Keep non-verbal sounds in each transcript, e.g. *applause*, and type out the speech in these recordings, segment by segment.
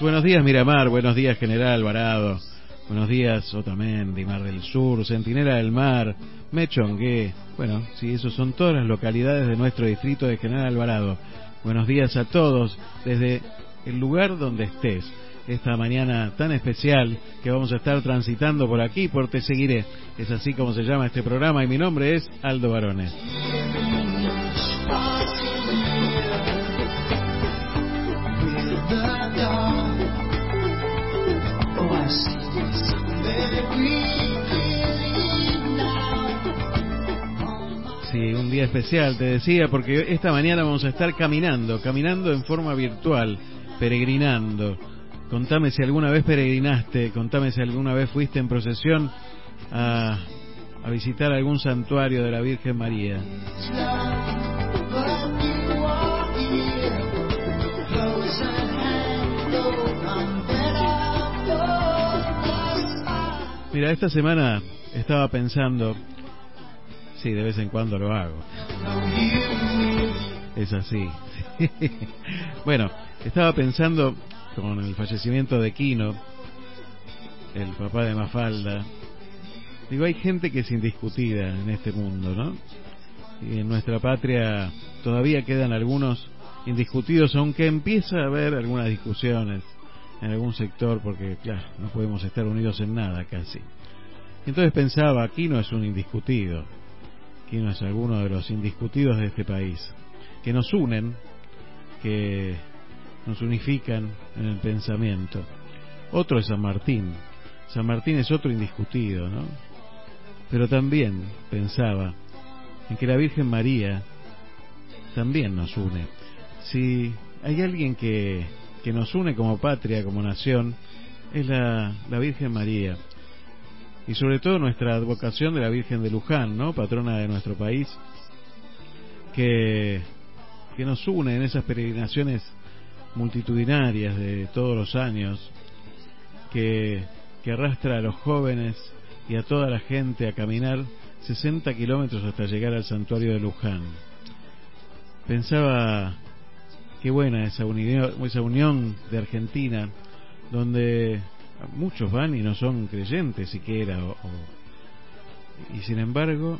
Buenos días Miramar, buenos días General Alvarado, buenos días Otamendi, Mar del Sur, Centinela del Mar, Mechongué, bueno, sí, esos son todas las localidades de nuestro distrito de General Alvarado. Buenos días a todos desde el lugar donde estés. Esta mañana tan especial que vamos a estar transitando por aquí, por Te Seguiré. Es así como se llama este programa y mi nombre es Aldo Barones. Especial, te decía, porque esta mañana vamos a estar caminando, caminando en forma virtual, peregrinando. Contame si alguna vez peregrinaste, contame si alguna vez fuiste en procesión a, a visitar algún santuario de la Virgen María. Mira, esta semana estaba pensando, sí, de vez en cuando lo hago. Es así. *laughs* bueno, estaba pensando con el fallecimiento de Quino, el papá de Mafalda. Digo, hay gente que es indiscutida en este mundo, ¿no? Y en nuestra patria todavía quedan algunos indiscutidos, aunque empieza a haber algunas discusiones en algún sector, porque claro, no podemos estar unidos en nada casi. Entonces pensaba, aquí no es un indiscutido, no es alguno de los indiscutidos de este país, que nos unen, que nos unifican en el pensamiento. Otro es San Martín. San Martín es otro indiscutido, ¿no? Pero también pensaba en que la Virgen María también nos une. Si hay alguien que que nos une como patria, como nación, es la, la Virgen María. Y sobre todo nuestra advocación de la Virgen de Luján, ¿no? Patrona de nuestro país, que, que nos une en esas peregrinaciones multitudinarias de todos los años, que, que arrastra a los jóvenes y a toda la gente a caminar 60 kilómetros hasta llegar al santuario de Luján. Pensaba qué buena esa unión, esa unión de Argentina, donde muchos van y no son creyentes siquiera, o, y sin embargo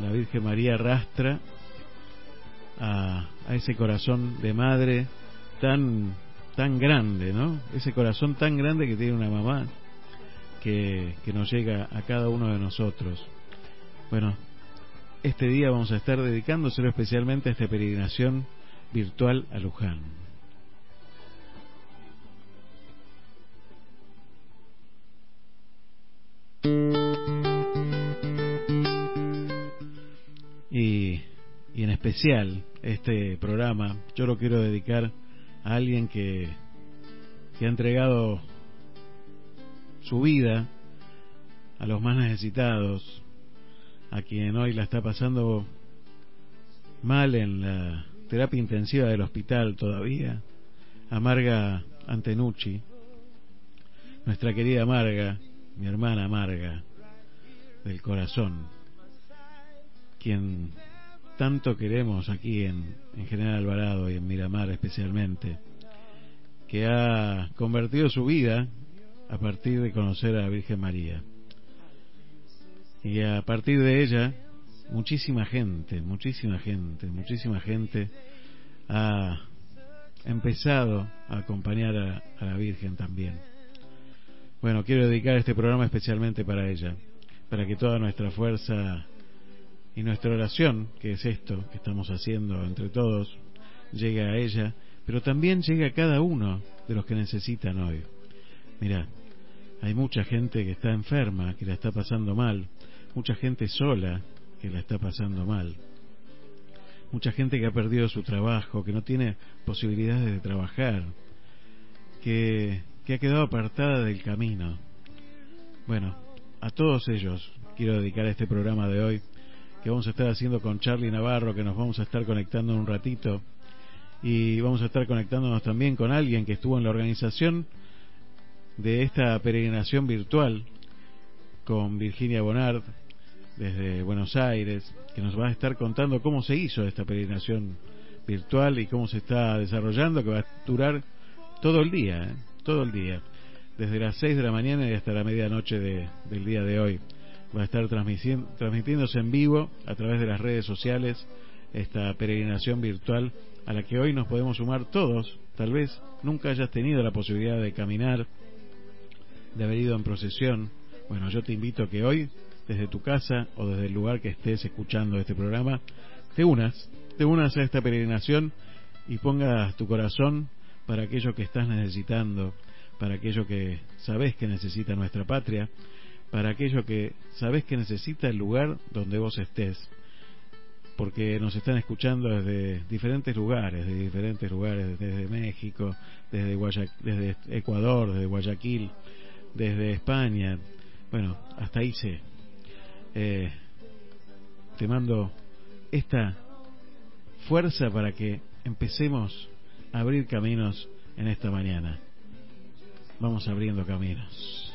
la Virgen María arrastra a, a, ese corazón de madre tan tan grande, ¿no? Ese corazón tan grande que tiene una mamá que, que nos llega a cada uno de nosotros. Bueno, este día vamos a estar dedicándoselo especialmente a esta peregrinación virtual a Luján. Y, en especial este programa yo lo quiero dedicar a alguien que, que ha entregado su vida a los más necesitados, a quien hoy la está pasando mal en la terapia intensiva del hospital todavía, Amarga Antenucci, nuestra querida Amarga, mi hermana Amarga, del corazón, quien tanto queremos aquí en, en General Alvarado y en Miramar especialmente, que ha convertido su vida a partir de conocer a la Virgen María. Y a partir de ella, muchísima gente, muchísima gente, muchísima gente ha empezado a acompañar a, a la Virgen también. Bueno, quiero dedicar este programa especialmente para ella, para que toda nuestra fuerza y nuestra oración, que es esto que estamos haciendo entre todos, llegue a ella, pero también llegue a cada uno de los que necesitan hoy. Mira, hay mucha gente que está enferma, que la está pasando mal, mucha gente sola que la está pasando mal, mucha gente que ha perdido su trabajo, que no tiene posibilidades de trabajar, que, que ha quedado apartada del camino. Bueno, a todos ellos quiero dedicar este programa de hoy que vamos a estar haciendo con Charlie Navarro, que nos vamos a estar conectando en un ratito y vamos a estar conectándonos también con alguien que estuvo en la organización de esta peregrinación virtual con Virginia Bonard desde Buenos Aires, que nos va a estar contando cómo se hizo esta peregrinación virtual y cómo se está desarrollando, que va a durar todo el día, ¿eh? todo el día, desde las 6 de la mañana y hasta la medianoche de, del día de hoy. Va a estar transmitiéndose en vivo a través de las redes sociales esta peregrinación virtual a la que hoy nos podemos sumar todos. Tal vez nunca hayas tenido la posibilidad de caminar, de haber ido en procesión. Bueno, yo te invito a que hoy, desde tu casa o desde el lugar que estés escuchando este programa, te unas, te unas a esta peregrinación y pongas tu corazón para aquello que estás necesitando, para aquello que sabes que necesita nuestra patria, para aquello que sabes que necesita el lugar donde vos estés porque nos están escuchando desde diferentes lugares, de diferentes lugares, desde México, desde, desde Ecuador, desde Guayaquil, desde España, bueno, hasta ahí sé. Eh, te mando esta fuerza para que empecemos a abrir caminos en esta mañana. Vamos abriendo caminos.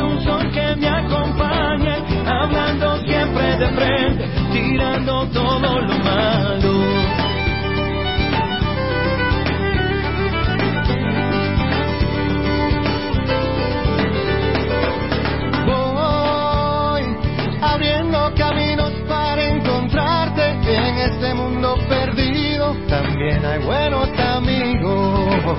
un sol que me acompañe, hablando siempre de frente, tirando todo lo malo. Voy abriendo caminos para encontrarte en este mundo perdido. También hay buenos amigos.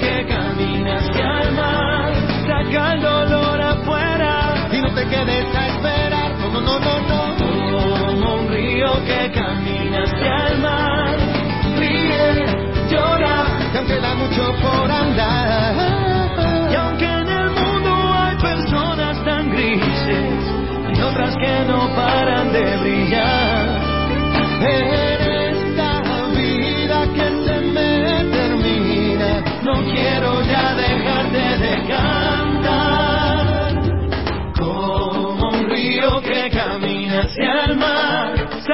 que camina hacia el mar. Saca el dolor afuera y no te quedes a esperar. No, no, no, no, Como un río que camina hacia el mar. Ríe, llora, y aunque da mucho por andar. Y aunque en el mundo hay personas tan grises, hay otras que no paran de brillar. no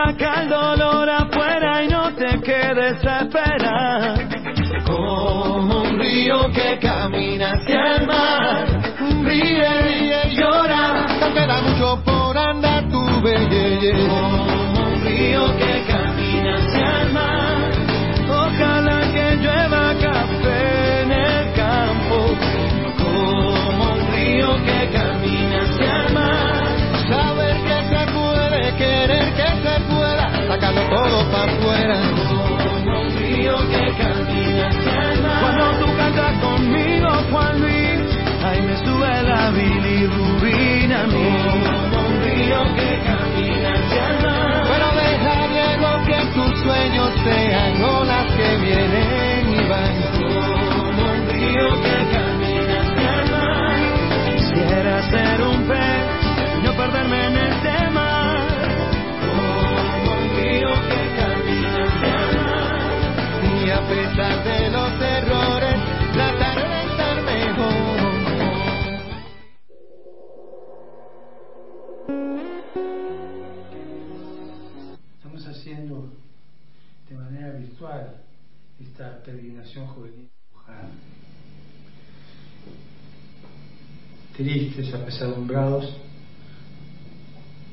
saca el dolor afuera y no te quedes a esperar. Como un río que camina hacia el mar, ríe, ríe y llora, te queda mucho por andar tu belleza. Como un río que afuera. Como un río que camina hacia mar. Cuando tú cantas conmigo, Juan Luis, ahí me sube la bilirrubina a. Como un río que camina hacia el mar. Pero deja, Diego, que tus sueños sean De los errores, tratar de estar mejor. Estamos haciendo de manera virtual esta peregrinación juvenil. Tristes, apesadumbrados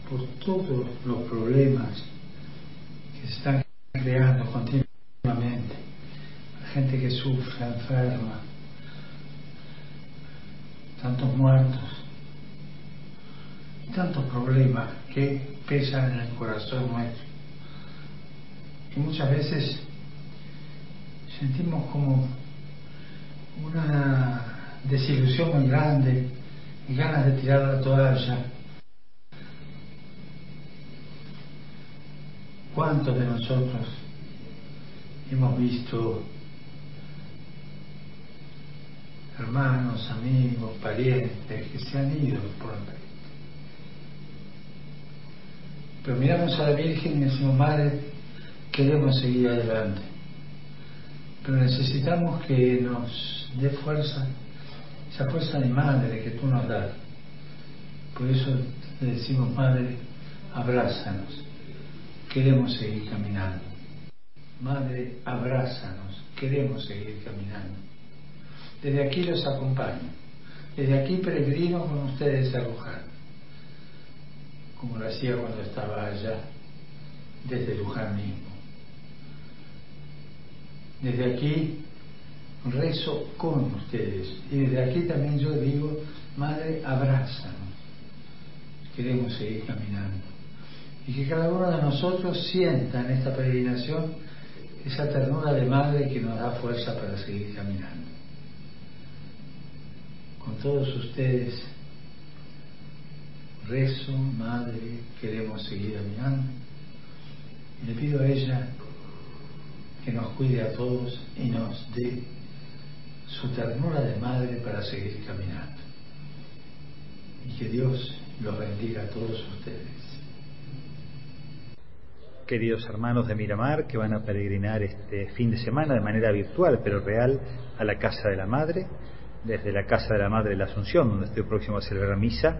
por todos los problemas que se están creando continuamente. Gente que sufre, enferma, tantos muertos y tantos problemas que pesan en el corazón nuestro. Y muchas veces sentimos como una desilusión muy grande y ganas de tirar la toalla. ¿Cuántos de nosotros hemos visto hermanos, amigos, parientes que se han ido por vida? Pero miramos a la Virgen y decimos, Madre, queremos seguir adelante. Pero necesitamos que nos dé fuerza, esa fuerza de madre que tú nos das. Por eso le decimos, Madre, abrázanos, queremos seguir caminando. Madre, abrázanos, queremos seguir caminando. Desde aquí los acompaño, desde aquí peregrino con ustedes a Luján, como lo hacía cuando estaba allá, desde Luján mismo. Desde aquí rezo con ustedes y desde aquí también yo digo, Madre, abrázanos. Queremos seguir caminando. Y que cada uno de nosotros sienta en esta peregrinación esa ternura de madre que nos da fuerza para seguir caminando. Con todos ustedes, rezo, madre, queremos seguir. Y le pido a ella que nos cuide a todos y nos dé su ternura de madre para seguir caminando. Y que Dios los bendiga a todos ustedes. Queridos hermanos de Miramar que van a peregrinar este fin de semana de manera virtual pero real a la Casa de la Madre, desde la Casa de la Madre de la Asunción, donde estoy próximo a celebrar misa,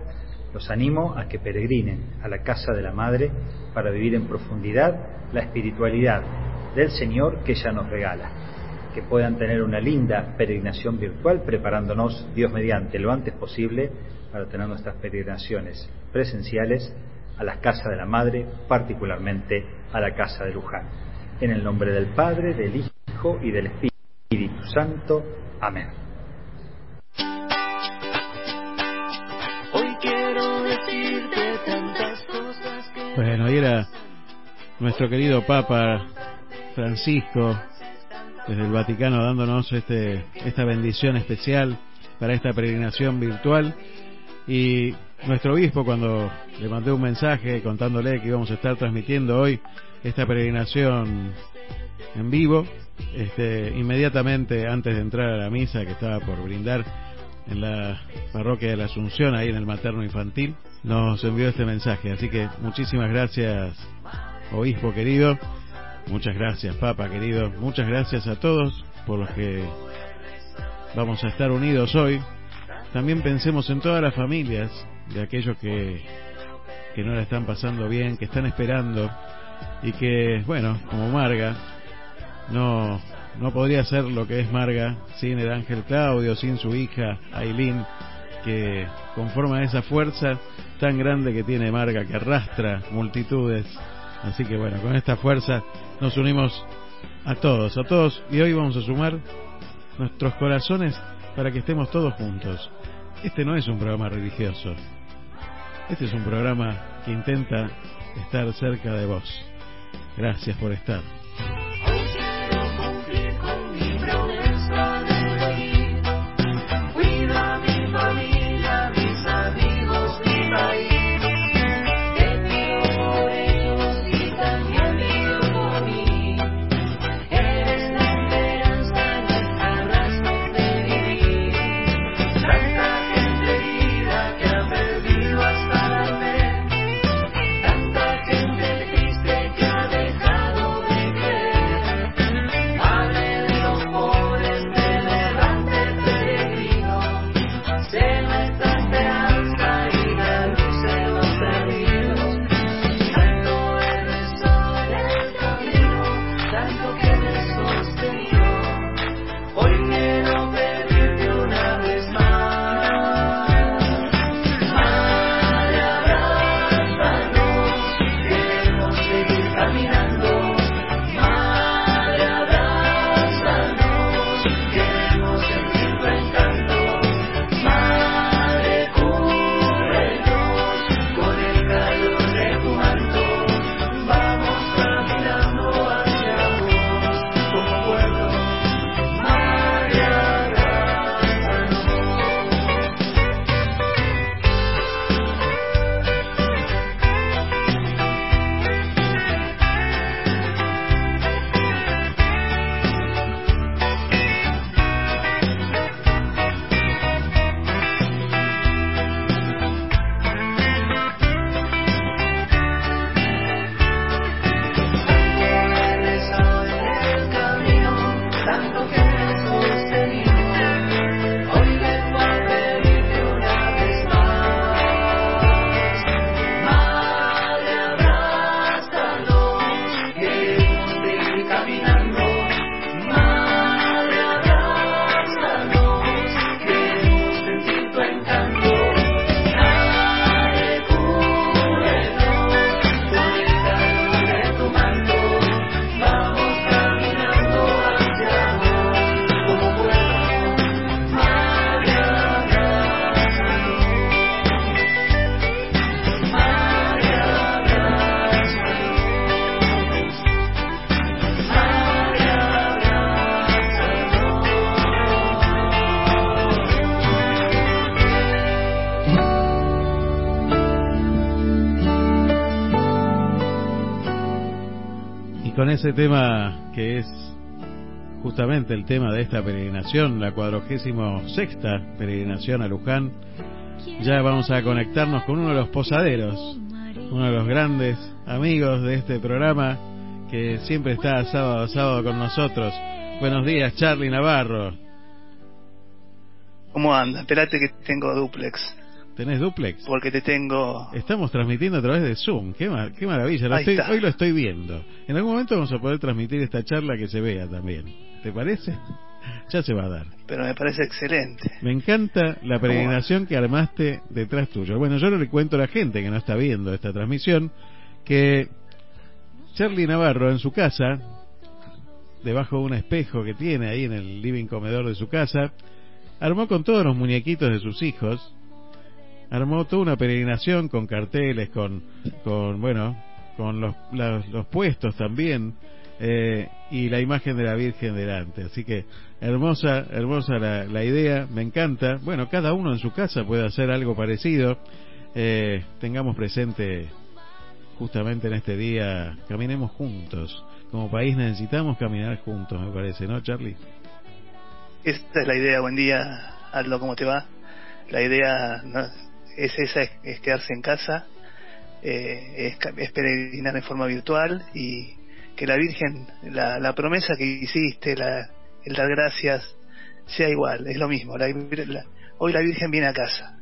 los animo a que peregrinen a la Casa de la Madre para vivir en profundidad la espiritualidad del Señor que ella nos regala. Que puedan tener una linda peregrinación virtual preparándonos Dios mediante lo antes posible para tener nuestras peregrinaciones presenciales a la Casa de la Madre, particularmente a la Casa de Luján. En el nombre del Padre, del Hijo y del Espíritu Santo. Amén. Hoy quiero decirte tantas cosas que Bueno, ahí era nuestro querido Papa Francisco desde el Vaticano dándonos este, esta bendición especial para esta peregrinación virtual. Y nuestro obispo cuando le mandé un mensaje contándole que íbamos a estar transmitiendo hoy esta peregrinación en vivo, este, inmediatamente antes de entrar a la misa que estaba por brindar en la parroquia de la Asunción, ahí en el materno infantil, nos envió este mensaje. Así que muchísimas gracias, obispo querido, muchas gracias, papa querido, muchas gracias a todos por los que vamos a estar unidos hoy. También pensemos en todas las familias de aquellos que, que no la están pasando bien, que están esperando y que, bueno, como Marga, no, no podría ser lo que es Marga sin el ángel Claudio, sin su hija Aileen, que conforma esa fuerza tan grande que tiene Marga, que arrastra multitudes. Así que bueno, con esta fuerza nos unimos a todos, a todos, y hoy vamos a sumar nuestros corazones para que estemos todos juntos. Este no es un programa religioso, este es un programa que intenta estar cerca de vos. Gracias por estar. Ese tema que es justamente el tema de esta peregrinación, la cuadragésimo sexta peregrinación a Luján, ya vamos a conectarnos con uno de los posaderos, uno de los grandes amigos de este programa que siempre está sábado a sábado con nosotros. Buenos días, Charlie Navarro. ¿Cómo anda? Espérate que tengo duplex. ¿Tenés duplex? Porque te tengo... Estamos transmitiendo a través de Zoom. Qué, qué maravilla. hoy lo estoy viendo. En algún momento vamos a poder transmitir esta charla que se vea también. ¿Te parece? *laughs* Ya se va a dar. Pero me parece excelente. Me encanta la peregrinación que armaste detrás tuyo. Bueno, yo le cuento a la gente que no está viendo esta transmisión que Charlie Navarro en su casa, debajo de un espejo que tiene ahí en el living comedor de su casa, armó con todos los muñequitos de sus hijos armó toda una peregrinación con carteles, con, con bueno, con los, los, puestos también, eh, y la imagen de la Virgen delante. Así que hermosa, hermosa la, la, idea, me encanta. Bueno, cada uno en su casa puede hacer algo parecido. Eh, tengamos presente justamente en este día, caminemos juntos. Como país necesitamos caminar juntos, me parece, ¿no, Charlie? Esta es la idea. Buen día, Aldo, ¿cómo te va? La idea es esa, es, quedarse en casa, eh, es, peregrinar en forma virtual y que la Virgen, la, la promesa que hiciste, la, el dar gracias, sea igual, es lo mismo. hoy la Virgen viene a casa,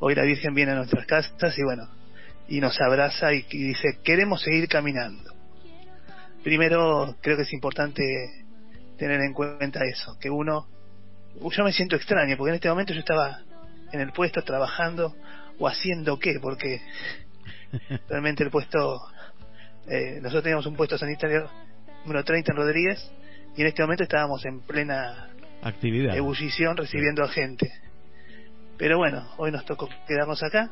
hoy la Virgen viene a nuestras casas y bueno, y nos abraza y, dice, queremos seguir caminando. primero creo que es importante tener en cuenta eso, que uno, yo me siento extraño, porque en este momento yo estaba en el puesto trabajando o haciendo qué, porque *laughs* realmente el puesto, eh, nosotros teníamos un puesto sanitario número 30 en Rodríguez y en este momento estábamos en plena actividad, ebullición recibiendo a gente. Pero bueno, hoy nos tocó quedarnos acá,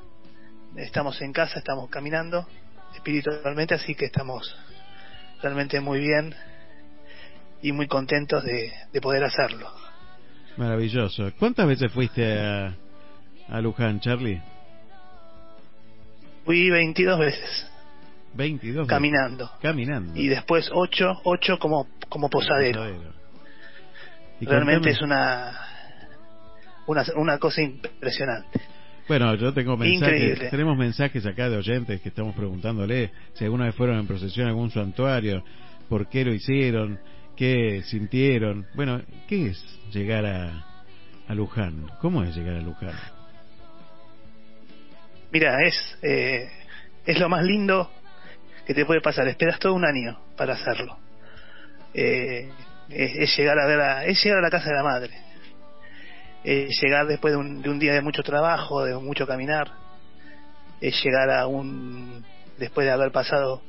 estamos en casa, estamos caminando espiritualmente, así que estamos realmente muy bien y muy contentos de, de poder hacerlo. Maravilloso. ¿Cuántas veces fuiste a, a Luján, Charlie? Fui 22 veces. 22 caminando. Caminando. Y después 8, 8 como, como posadero. Realmente es una, una, una cosa impresionante. Bueno, yo tengo mensajes, tenemos mensajes acá de oyentes que estamos preguntándole si alguna vez fueron en procesión a algún santuario, por qué lo hicieron, qué sintieron. Bueno, ¿qué es llegar a, a Luján? ¿Cómo es llegar a Luján? Mira, es, eh, es lo más lindo que te puede pasar. Esperas todo un año para hacerlo. Eh, es, llegar a ver es llegar a la casa de la madre. Es llegar después de un, de un día de mucho trabajo, de mucho caminar. Es llegar a un después de haber pasado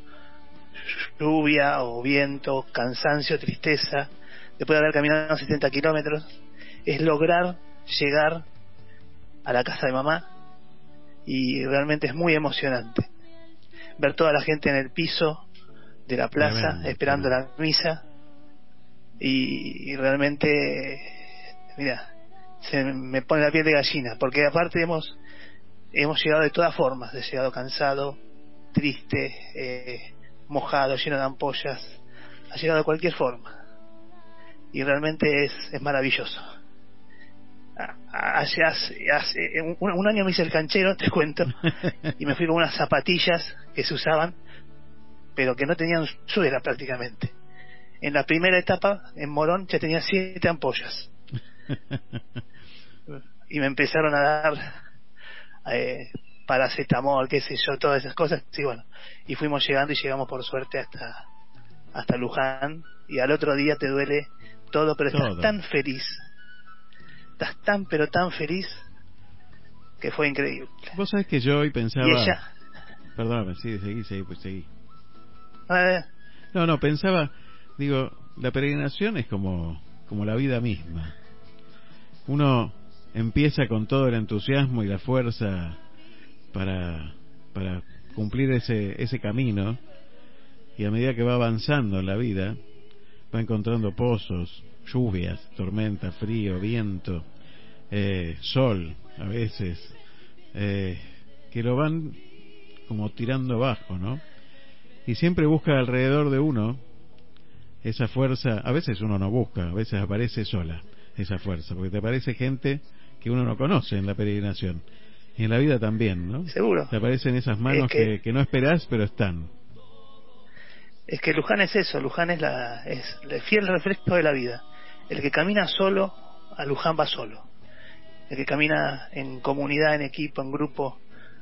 lluvia o viento, cansancio, tristeza, después de haber caminado 70 kilómetros, es lograr llegar a la casa de mamá y realmente es muy emocionante. Ver toda la gente en el piso de la plaza esperando la misa y, realmente, mira, se me pone la piel de gallina, porque aparte hemos, hemos llegado de todas formas, he llegado cansado, triste, eh, mojado, lleno de ampollas, ha llegado de cualquier forma. Y realmente es, es maravilloso hace, hace, un, año me hice el canchero, te cuento, *laughs* y me fui con unas zapatillas que se usaban, pero que no tenían suela prácticamente. En la primera etapa, en Morón, ya tenía siete ampollas. *laughs* y me empezaron a dar eh, paracetamol, qué sé yo, todas esas cosas. Sí, bueno, y fuimos llegando y llegamos por suerte hasta, hasta Luján. Y al otro día te duele todo, pero estás tan feliz estás tan pero tan feliz que fue increíble. Vos sabés que yo hoy pensaba... Perdóname, sí, seguí, seguí, pues seguí. No, no, pensaba, digo, la peregrinación es como, como la vida misma. Uno empieza con todo el entusiasmo y la fuerza para, para cumplir ese, ese camino y a medida que va avanzando en la vida va encontrando pozos, lluvias, tormenta, frío, viento, eh, sol, a veces, eh, que lo van como tirando abajo, ¿no? Y siempre busca alrededor de uno esa fuerza, a veces uno no busca, a veces aparece sola esa fuerza, porque te aparece gente que uno no conoce en la peregrinación. Y en la vida también, ¿no? Seguro. Te aparecen esas manos que, que, no esperás, pero están. Es que Luján es eso, Luján es, la, es el fiel refresco de la vida. El que camina solo, a Luján va solo. El que camina en comunidad, en equipo, en grupo,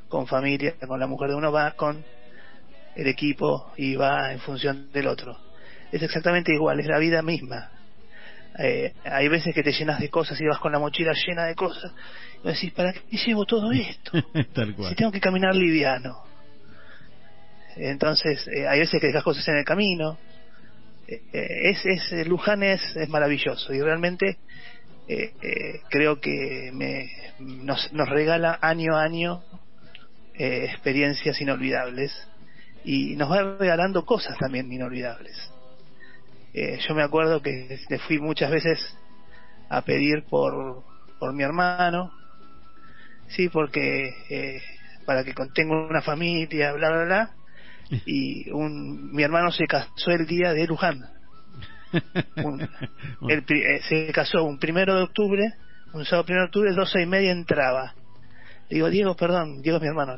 con familia, con la mujer de uno, va con el equipo y va en función del otro. Es exactamente igual, es la vida misma. Eh, hay veces que te llenas de cosas y vas con la mochila llena de cosas y decís, ¿para qué llevo todo esto? *laughs* Si tengo que caminar liviano. Entonces, eh, hay veces que dejas cosas en el camino, es, es Luján es, es, maravilloso y realmente eh, eh, creo que me, nos, nos regala año a año experiencias inolvidables y nos va regalando cosas también inolvidables. yo me acuerdo que le fui muchas veces a pedir por, por mi hermano, sí, porque para que contenga una familia, bla, bla, bla, y un, mi hermano se casó el día de Luján. *laughs* Eh, se casó un primero de octubre, un sábado primero de octubre, doce y media entraba. digo, Diego, perdón, Diego es mi hermano.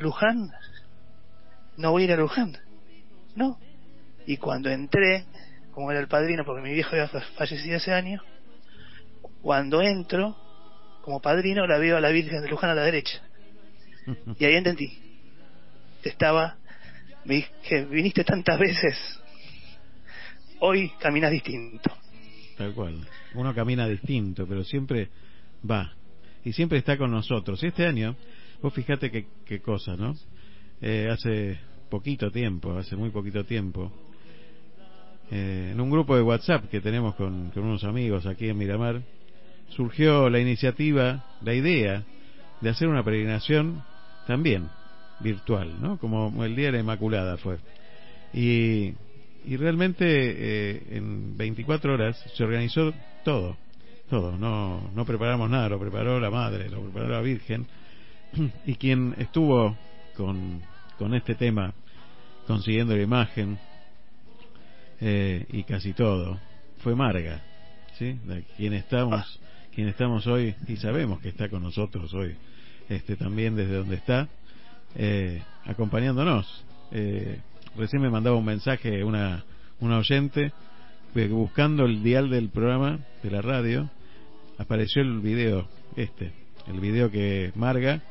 ¿Luján? No voy a ir a Luján. No. Y cuando entré, como era el padrino, porque mi viejo había fallecido ese año, cuando entro, como padrino, la veo a la Virgen de Luján a la derecha. *laughs* Y ahí entendí. Estaba me dije, viniste tantas veces hoy caminas distinto. Tal cual. Uno camina distinto, pero siempre va. Y siempre está con nosotros. Y este año, vos fijate qué, qué cosa, ¿no? Eh, hace poquito tiempo, hace muy poquito tiempo, eh, en un grupo de WhatsApp que tenemos con unos amigos aquí en Miramar, surgió la iniciativa, la idea de hacer una peregrinación también virtual, ¿no? Como el Día de la Inmaculada fue. Y, y realmente eh, en 24 horas se organizó todo, todo. No, no preparamos nada, lo preparó la Madre, lo preparó la Virgen. Y quien estuvo con, con este tema, consiguiendo la imagen eh, y casi todo, fue Marga, ¿sí? De quien estamos, quien estamos hoy y sabemos que está con nosotros hoy, este también desde donde está, eh, acompañándonos. Eh, recién me mandaba un mensaje una, una oyente que buscando el dial del programa de la radio. Apareció el video este el video que Marga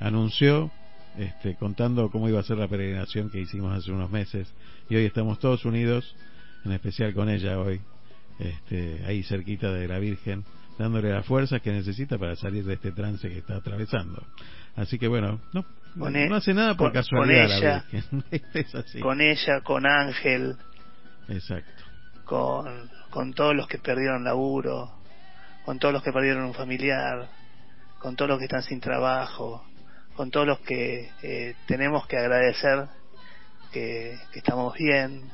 anunció este, contando cómo iba a ser la peregrinación que hicimos hace unos meses. Y hoy estamos todos unidos en especial con ella hoy este, ahí cerquita de la Virgen dándole las fuerzas que necesita para salir de este trance que está atravesando. Así que bueno no Con no hace nada por con- casualidad con la ella. Virgen *laughs* es así Con ella, con Ángel, exacto con, con todos los que perdieron laburo, con todos los que perdieron un familiar, con todos los que están sin trabajo, con todos los que eh, tenemos que agradecer que, que estamos bien,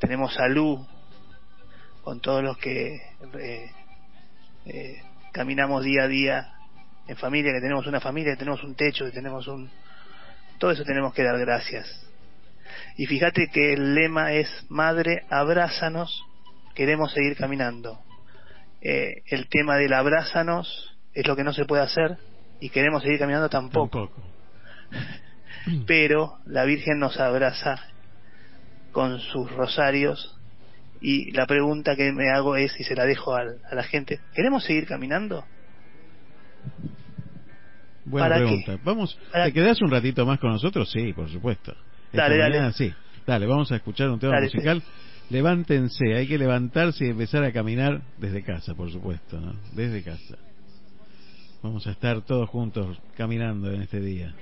tenemos salud, con todos los que eh, eh, caminamos día a día en familia, que tenemos una familia, que tenemos un techo, que tenemos un... Todo eso tenemos que dar gracias. Y fíjate que el lema es Madre, abrázanos, queremos seguir caminando. Eh, el tema del abrázanos es lo que no se puede hacer y queremos seguir caminando tampoco. tampoco *laughs* Pero la Virgen nos abraza con sus rosarios y la pregunta que me hago es, y se la dejo a, la gente, ¿queremos seguir caminando? Buena ¿Para pregunta. qué? Vamos, ¿Para ¿te quedás un ratito más con nosotros? Sí, por supuesto. Esta Dale, dale. mañana sí. Dale, vamos a escuchar un tema Dale, musical. Levántense, hay que levantarse y empezar a caminar desde casa, por supuesto, ¿no? Desde casa. Vamos a estar todos juntos caminando en este día.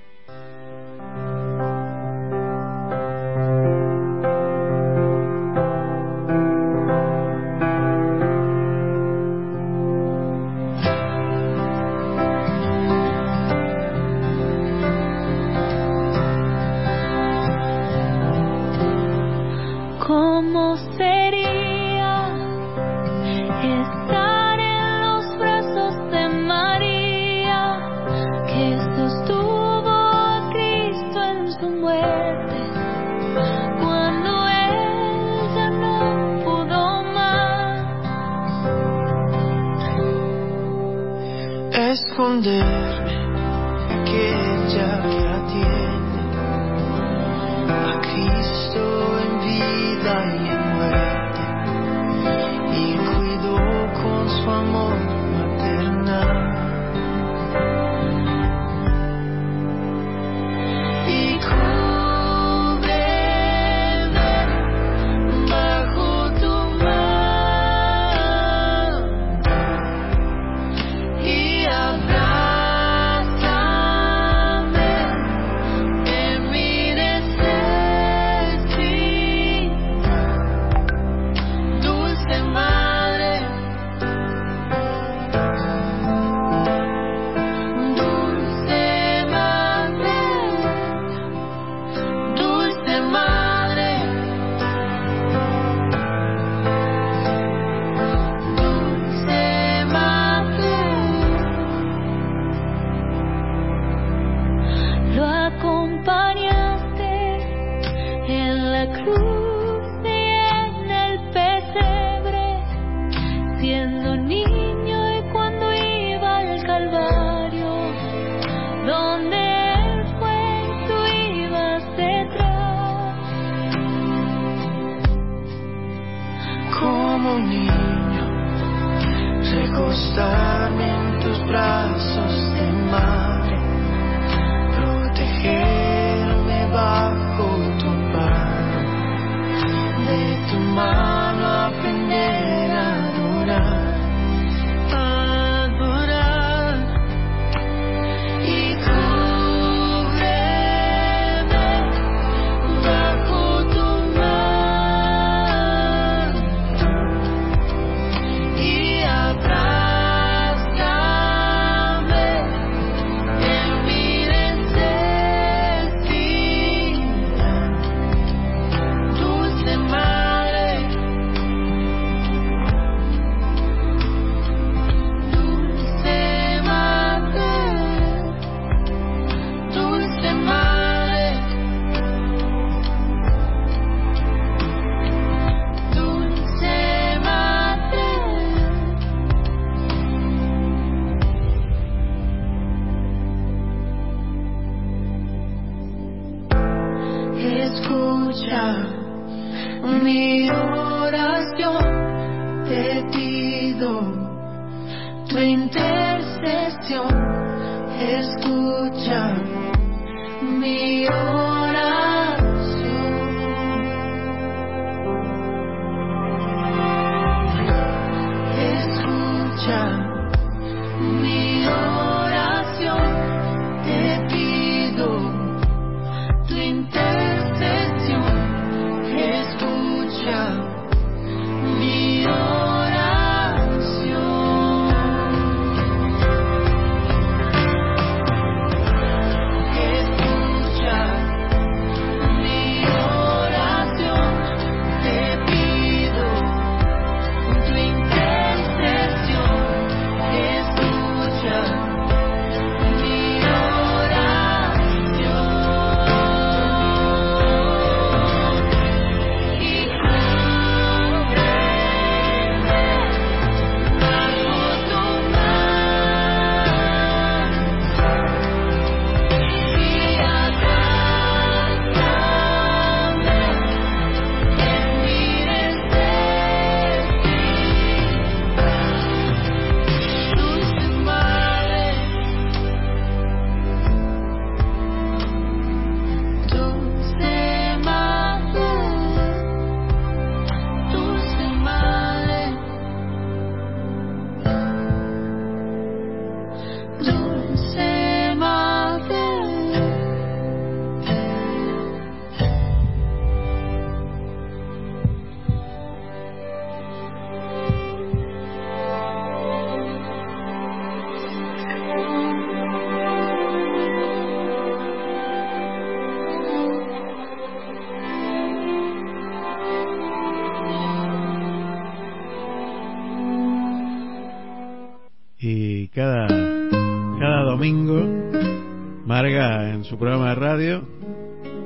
Su programa de radio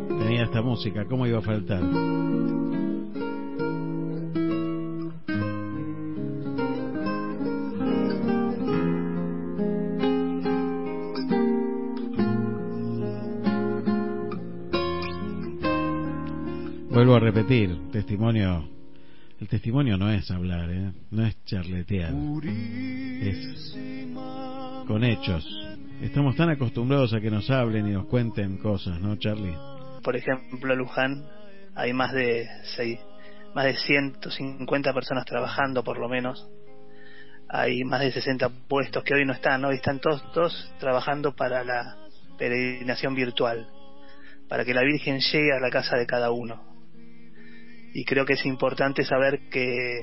tenía esta música. ¿Cómo iba a faltar? Vuelvo a repetir, testimonio. El testimonio no es hablar, ¿eh? no es charletear, es con hechos. Estamos tan acostumbrados a que nos hablen y nos cuenten cosas, ¿no, Charlie? Por ejemplo, en Luján hay más de seis, más de 150 personas trabajando por lo menos. Hay más de 60 puestos que hoy no están, hoy están todos, todos trabajando para la peregrinación virtual, para que la Virgen llegue a la casa de cada uno. Y creo que es importante saber que,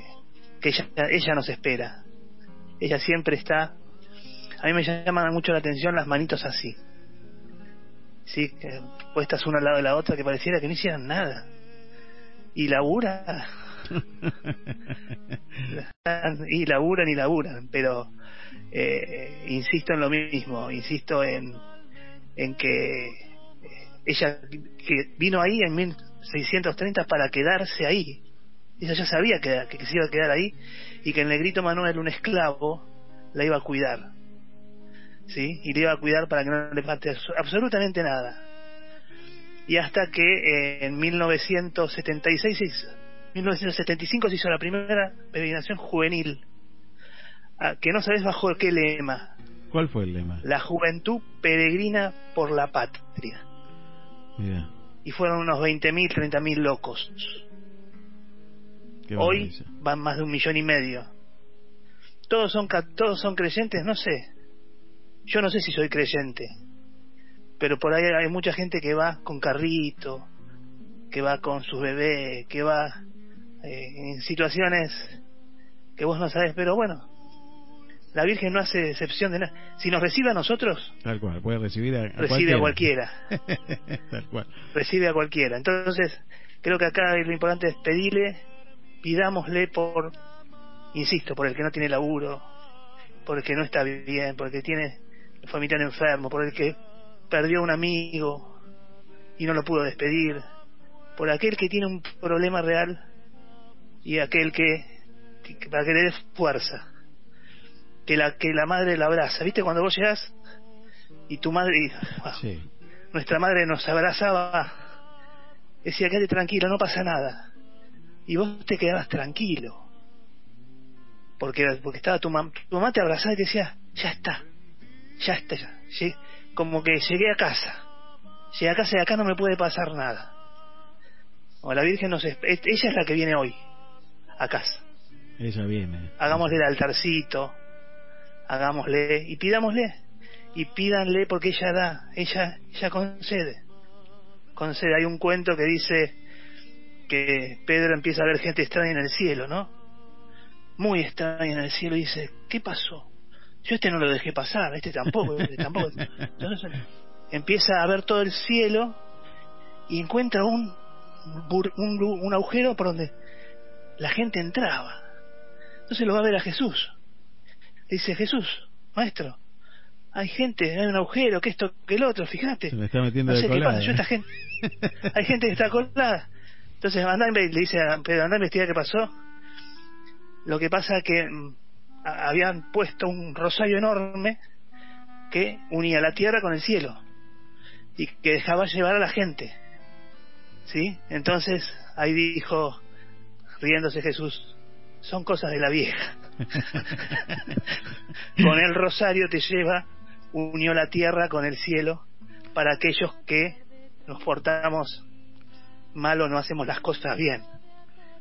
que ella, ella nos espera. Ella siempre está. A mí me llaman mucho la atención las manitos así. Sí, puestas una al lado de la otra que pareciera que no hicieran nada. Y labura. *laughs* y laburan y laburan, pero eh, insisto en lo mismo, insisto en, en que ella que vino ahí en 1630 para quedarse ahí. Ella ya sabía que, que se iba a quedar ahí y que el negrito Manuel, un esclavo, la iba a cuidar. ¿Sí? Y le iba a cuidar para que no le falte absolutamente nada. Y hasta que eh, en 1976 se hizo- 1975 se hizo la primera peregrinación juvenil, ah, que no sabes bajo qué lema. ¿Cuál fue el lema? La juventud peregrina por la patria. Mira, Y fueron unos 20.000, 30.000 locos. qué Hoy van más de un millón y medio. ¿Todos son, ¿Todos son creyentes? No sé. Yo no sé si soy creyente. Pero por ahí hay mucha gente que va con carrito, que va con sus bebés, que va eh, en situaciones que vos no sabés. Pero bueno, la Virgen no hace excepción de nada. Si nos recibe a nosotros, Tal cual, puede recibir a, a recibe a cualquiera. *laughs* Tal cual. recibe a cualquiera. Entonces, creo que acá lo importante es pedirle, pidámosle por, insisto, por el que no tiene laburo, por el que no está bien, por el que tiene familiar enfermo, por el que perdió un amigo y no lo pudo despedir, por aquel que tiene un problema real y aquel que, que- para que le dé fuerza, que la que la madre la abraza. ¿Viste cuando vos llegás y tu madre y- Sí. nuestra madre nos abrazaba decía, quédate tranquilo, no pasa nada. Y vos te quedabas tranquilo. Porque, porque estaba tu, mam tu mamá te abrazaba y te decía, ya está, ya está, ya. Llegué- como que llegué a casa. Llegué a casa y acá no me puede pasar nada. O la Virgen nos ella es la que viene hoy a casa. Ella viene. Hagámosle el altarcito, hagámosle y pidámosle. Y pídanle porque ella da, ella, ella concede. Concede. Hay un cuento que dice que Pedro empieza a ver gente extraña en el cielo, ¿no? Muy extraña en el cielo y dice, ¿qué pasó? Yo este no lo dejé pasar, este tampoco, este tampoco. Entonces empieza a ver todo el cielo y encuentra un, un, agujero por donde la gente entraba. Entonces lo va a ver a Jesús. Dice, Jesús, maestro, hay gente, hay un agujero, que esto, que el otro, fíjate. Se me está metiendo No de sé qué pasa, yo esta gente, hay gente que está colada. Entonces anda, le dice a Pedro, anda a investigar qué pasó. Lo que pasa es que mm, habían puesto un rosario enorme que unía la tierra con el cielo y que dejaba llevar a la gente. ¿Sí? Entonces ahí dijo, riéndose Jesús, son cosas de la vieja. *laughs* con el rosario te lleva, unió la tierra con el cielo para aquellos que nos portamos mal o no hacemos las cosas bien.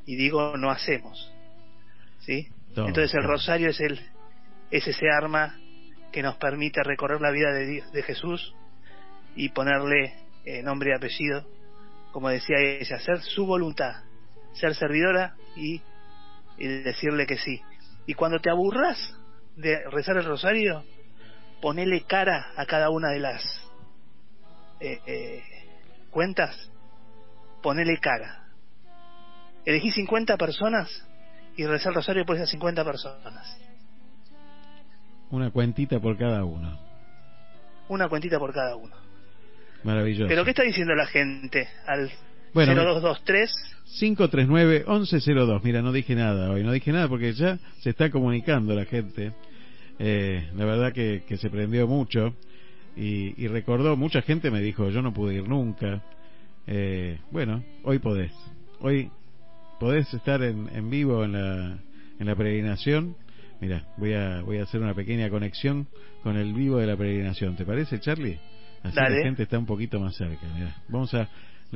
Y digo no hacemos. ¿Sí? Todo, Entonces el rosario es el es ese arma que nos permite recorrer la vida de, Dios- de Jesús y ponerle eh, nombre y apellido, como decía ella, hacer su voluntad, ser servidora y, y decirle que sí. Y cuando te aburras de rezar el rosario, ponele cara a cada una de las eh, eh, cuentas, ponele cara. Elegí 50 personas y rezar el rosario por esas 50 personas. Una cuentita por cada uno. Una cuentita por cada uno. Maravilloso. ¿Pero qué está diciendo la gente al Bueno, 0223? 539-1102. Mira, no dije nada hoy, no dije nada porque ya se está comunicando la gente. Eh, la verdad que, que se prendió mucho y, y recordó, mucha gente me dijo, yo no pude ir nunca. Eh, bueno, hoy podés. Hoy podés estar en, en vivo en la, en la peregrinación. Mira, voy a, voy a hacer una pequeña conexión con el vivo de la peregrinación. ¿Te parece, Charlie? Así Dale. la gente está un poquito más cerca. Mirá. Vamos a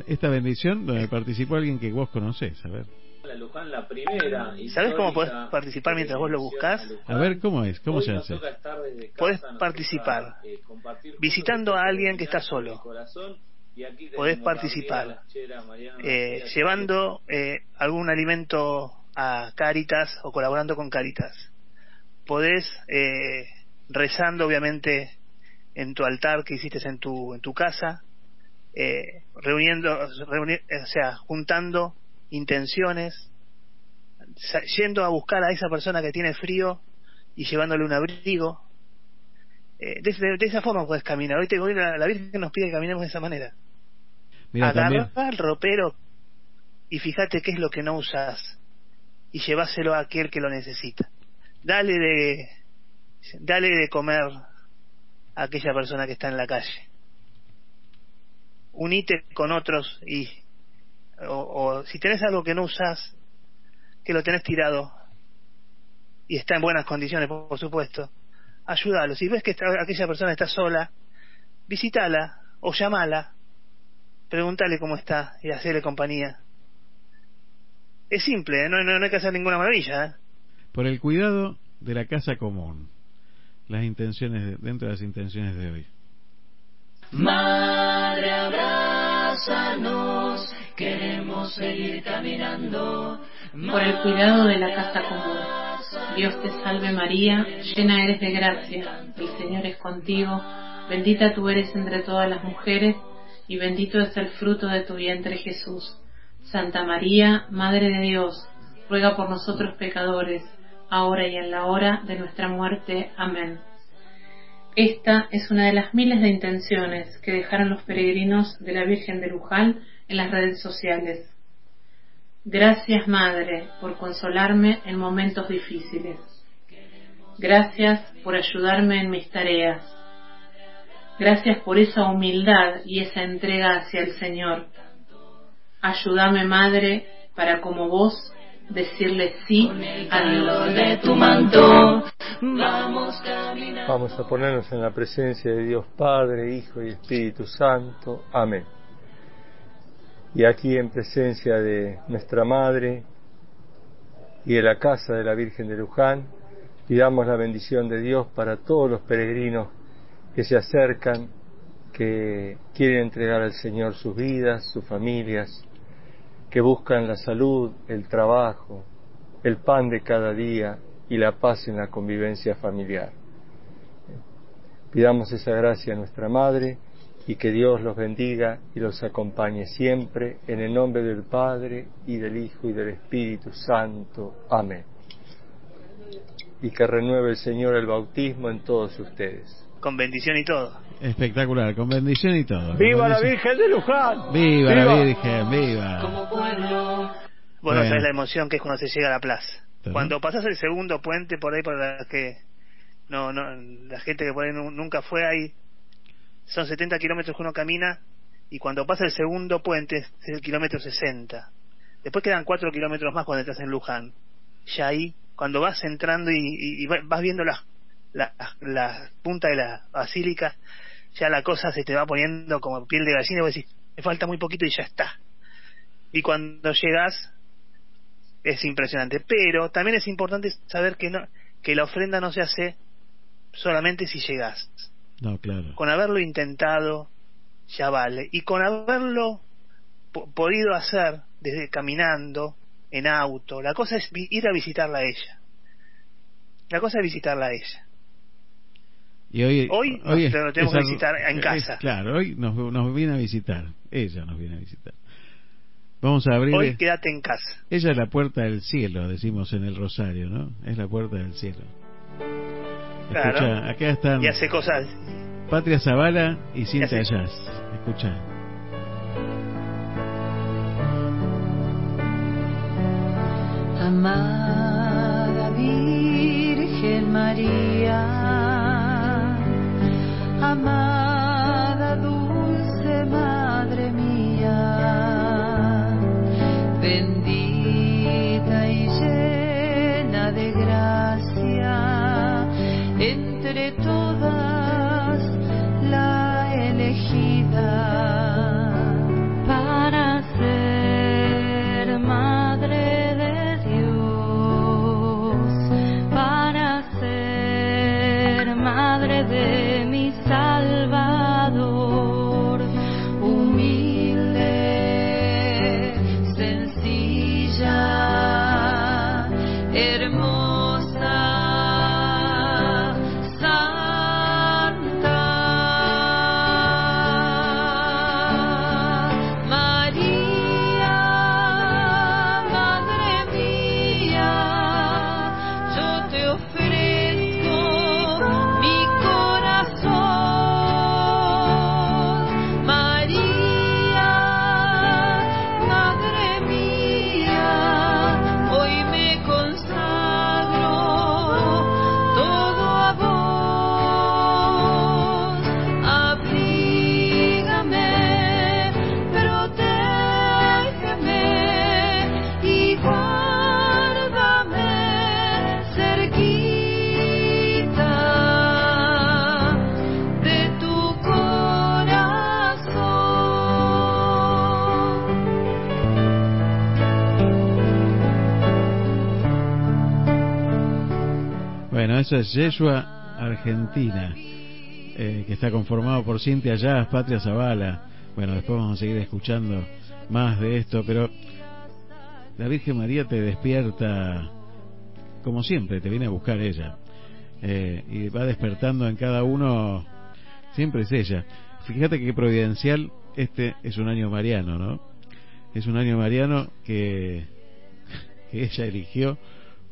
esta bendición donde participó alguien que vos conocés. A ver, La Luján, la primera. ¿Sabés cómo podés participar mientras vos lo buscás? a ver cómo es, cómo Hoy se hace. Podés participar eh, visitando a alguien que está solo. Podés participar eh, llevando eh, algún alimento a Caritas o colaborando con Caritas. Podés eh, rezando, obviamente, en tu altar que hiciste en tu, en tu casa, eh, reuniendo, reuni- o sea, juntando intenciones, yendo a buscar a esa persona que tiene frío y llevándole un abrigo. Eh, de, de- de esa forma puedes caminar. Hoy, te, hoy la, la Virgen nos pide que caminemos de esa manera. Mira, Agarra también, el ropero y fíjate qué es lo que no usas y lleváselo a aquel que lo necesita. Dale de, dale de comer a aquella persona que está en la calle. Unite con otros y, o, o si tenés algo que no usas, que lo tenés tirado y está en buenas condiciones, por, por supuesto, ayúdalo. Si ves que está- aquella persona está sola, visítala o llamala pregúntale cómo está y hacerle compañía. Es simple, ¿eh? no, no, no hay que hacer ninguna maravilla. ¿eh? por el cuidado de la casa común. Las intenciones, de- dentro de las intenciones de hoy. Madre, abrázanos, queremos seguir caminando. por el cuidado de la casa común. Dios te salve María, llena eres de gracia, el Señor es contigo, bendita tú eres entre todas las mujeres, y bendito es el fruto de tu vientre Jesús. Santa María, Madre de Dios, ruega por nosotros pecadores, ahora y en la hora de nuestra muerte. Amén. Esta es una de las miles de intenciones que dejaron los peregrinos de la Virgen de Luján en las redes sociales. Gracias, Madre, por consolarme en momentos difíciles. Gracias por ayudarme en mis tareas. Gracias por esa humildad y esa entrega hacia el Señor. Ayúdame, Madre, para como vos decirle sí a Dios. de tu manto, vamos Vamos a ponernos en la presencia de Dios Padre, Hijo y Espíritu Santo. Amén. Y aquí en presencia de nuestra Madre y de la casa de la Virgen de Luján, pidamos la bendición de Dios para todos los peregrinos que se acercan, que quieren entregar al Señor sus vidas, sus familias, que buscan la salud, el trabajo, el pan de cada día y la paz en la convivencia familiar. Pidamos esa gracia a nuestra Madre y que Dios los bendiga y los acompañe siempre en el nombre del Padre y del Hijo y del Espíritu Santo. Amén. Y que renueve el Señor el bautismo en todos ustedes. Con bendición y todo. Espectacular, con bendición y todo. ¡Viva la. Virgen de Luján! ¡Viva, la Virgen! ¡Viva! como pueblo. Bueno, Bueno. esa es la emoción que es cuando se llega a la plaza. Cuando pasas el segundo puente por ahí por la que no no la gente que por ahí nu- nunca fue ahí son 70 kilómetros que uno camina y cuando pasa el segundo puente es el kilómetro 60. Después quedan 4 kilómetros más cuando estás en Luján. Ya ahí, cuando vas entrando y, y- y va- vas viendo la, la, la punta de la basílica, ya la cosa se te va poniendo como piel de gallina y vos decís, me falta muy poquito y ya está. Y cuando llegas, es impresionante. Pero también es importante saber que no que la ofrenda no se hace solamente si llegas. No, claro. Con haberlo intentado, ya vale. Y con haberlo po- podido hacer desde caminando, en auto, la cosa es vi- ir a visitarla a ella. La cosa es visitarla a ella. Y hoy, Hoy nos- es- lo tenemos que visitar en es- casa. claro, hoy nos, nos viene a visitar. Ella nos viene a visitar. Vamos a abrir. Hoy quédate en casa. Ella es la puerta del cielo, decimos en el Rosario, ¿no? Es la puerta del cielo. Claro. Escucha, acá están Y hace cosas. Patria Zavala y Cinta Jazz. Escucha. Amada Virgen María, amada dulce Madre Es Yeshua, Argentina, eh, que está conformado por Cintia Jazz, Patria Zavala. Bueno, después vamos a seguir escuchando más de esto, pero la Virgen María te despierta, como siempre, te viene a buscar ella. Eh, y va despertando en cada uno, siempre es ella. Fíjate que providencial, este es un año mariano, ¿no? Es un año mariano que, *laughs* que ella eligió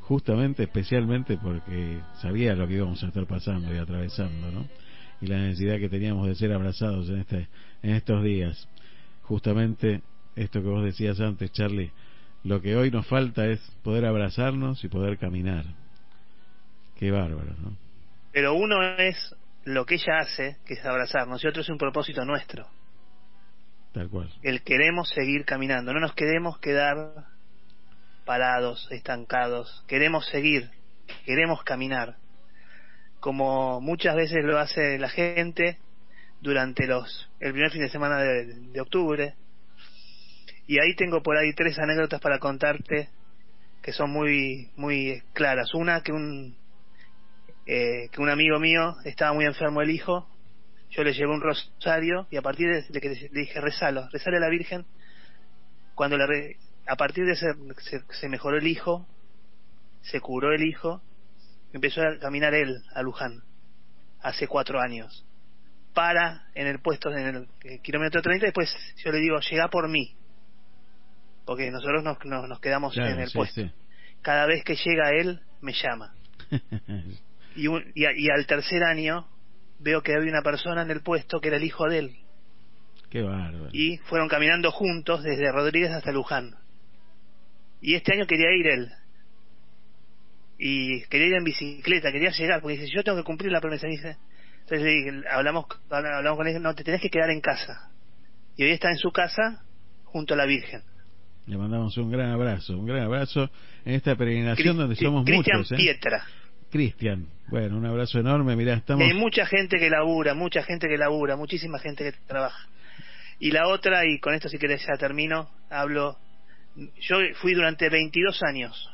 justamente, especialmente porque sabía lo que íbamos a estar pasando y atravesando, ¿no? Y la necesidad que teníamos de ser abrazados en este, en estos días. Justamente esto que vos decías antes, Charlie, lo que hoy nos falta es poder abrazarnos y poder caminar. Qué bárbaro, ¿no? Pero uno es lo que ella hace, que es abrazarnos, y otro es un propósito nuestro. Tal cual. El queremos seguir caminando, no nos queremos quedar parados, estancados, queremos seguir, queremos caminar, como muchas veces lo hace la gente durante los el primer fin de semana de, de octubre. Y ahí tengo por ahí tres anécdotas para contarte que son muy muy claras. Una que un eh, que un amigo mío estaba muy enfermo el hijo, yo le llevé un rosario y a partir de que le dije rezalo, rezale a la Virgen. Cuando le a partir de ese se, se mejoró el hijo, se curó el hijo, empezó a caminar él a Luján hace cuatro años. Para en el puesto en el, kilómetro 30 después yo le digo llega por mí porque nosotros nos, nos, nos quedamos Claro, en el sí, puesto sí. cada vez que llega él me llama *laughs* y, un- y, a- y al tercer año veo que había una persona en el puesto que era el hijo de él Qué bárbaro. y fueron caminando juntos desde Rodríguez hasta Luján y este año quería ir él y quería ir en bicicleta quería llegar porque dice yo tengo que cumplir la promesa dice entonces le dije, hablamos hablamos con él no te tenés que quedar en casa y hoy está en su casa junto a la Virgen Le mandamos un gran abrazo, un gran abrazo en esta peregrinación Cri- donde somos Cristian muchos. ¿eh? Pietra Cristian, bueno, un abrazo enorme. Mirá, estamos. Y hay mucha gente que labura, mucha gente que labura, muchísima gente que trabaja. Y la otra, y con esto si querés ya termino, hablo, yo fui durante 22 años.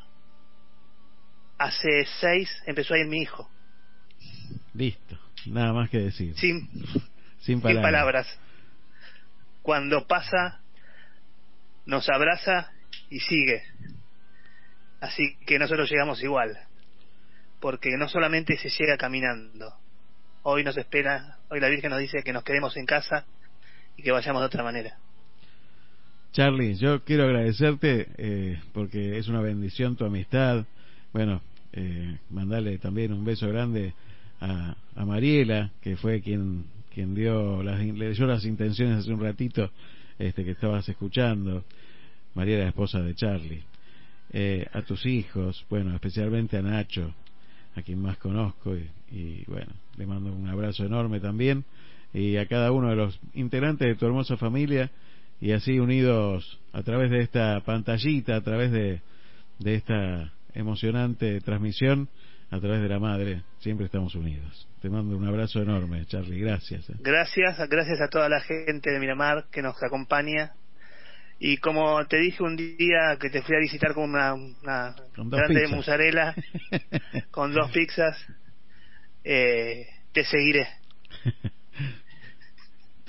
Hace 6 empezó a ir mi hijo, Listo, nada más que decir. sin, *laughs* Sin sin palabras. palabras. Cuando pasa, nos abraza y sigue. Así que nosotros llegamos igual. Porque no solamente se llega caminando. Hoy nos espera, hoy la Virgen nos dice que nos quedemos en casa y que vayamos de otra manera. Charlie, yo quiero agradecerte eh, porque es una bendición tu amistad. Bueno, eh, mandarle también un beso grande a, Mariela, que fue quien quien dio las, le dio las intenciones hace un ratito este que estabas escuchando. Mariela, la esposa de Charlie. Eh, a tus hijos, bueno, especialmente a Nacho, a quien más conozco y bueno, le mando un abrazo enorme también y a cada uno de los integrantes de tu hermosa familia y así unidos a través de esta pantallita, a través de, de esta emocionante transmisión, a través de la madre, siempre estamos unidos. Te mando un abrazo enorme, Charlie, gracias. eh. Gracias, gracias a toda la gente de Miramar que nos acompaña. Y como te dije un día que te fui a visitar con una, una Con dos grande pizzas. mozzarella, *laughs* con dos pizzas, eh, te seguiré. *laughs*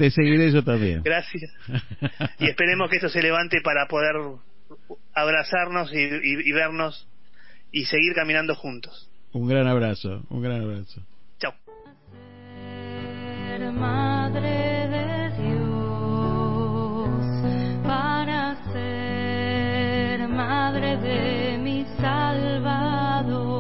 Te seguiré yo también. Gracias. *laughs* Y esperemos que esto se levante para poder abrazarnos y, y- y vernos y seguir caminando juntos. Un gran abrazo, un gran abrazo. Chao. ser madre de Dios, para ser madre de mi Salvador,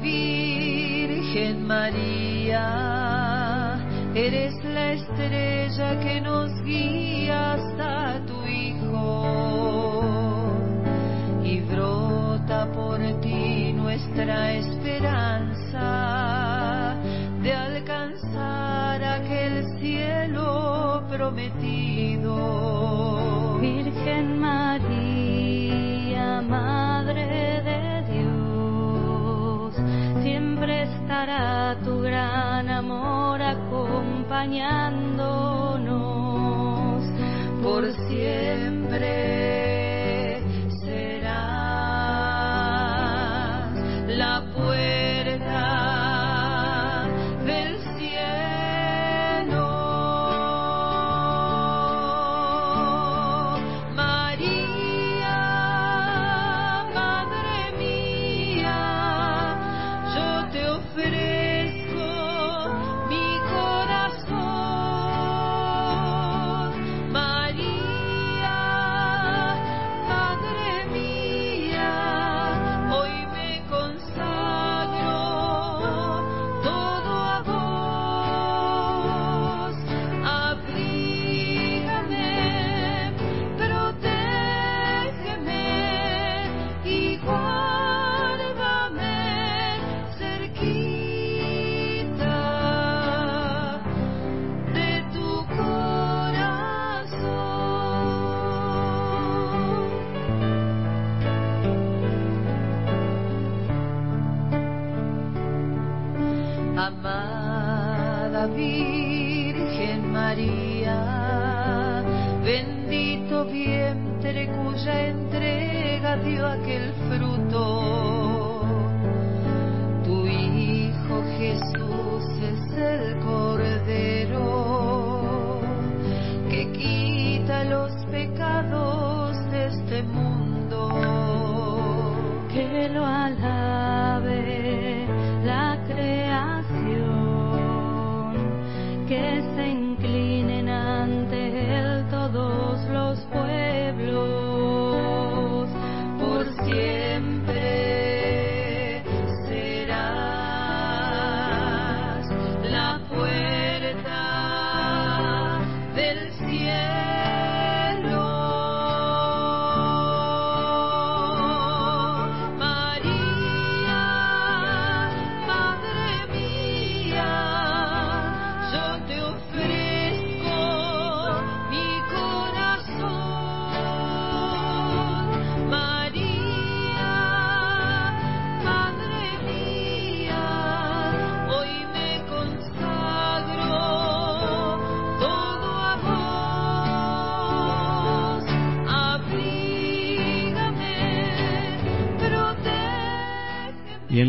Amada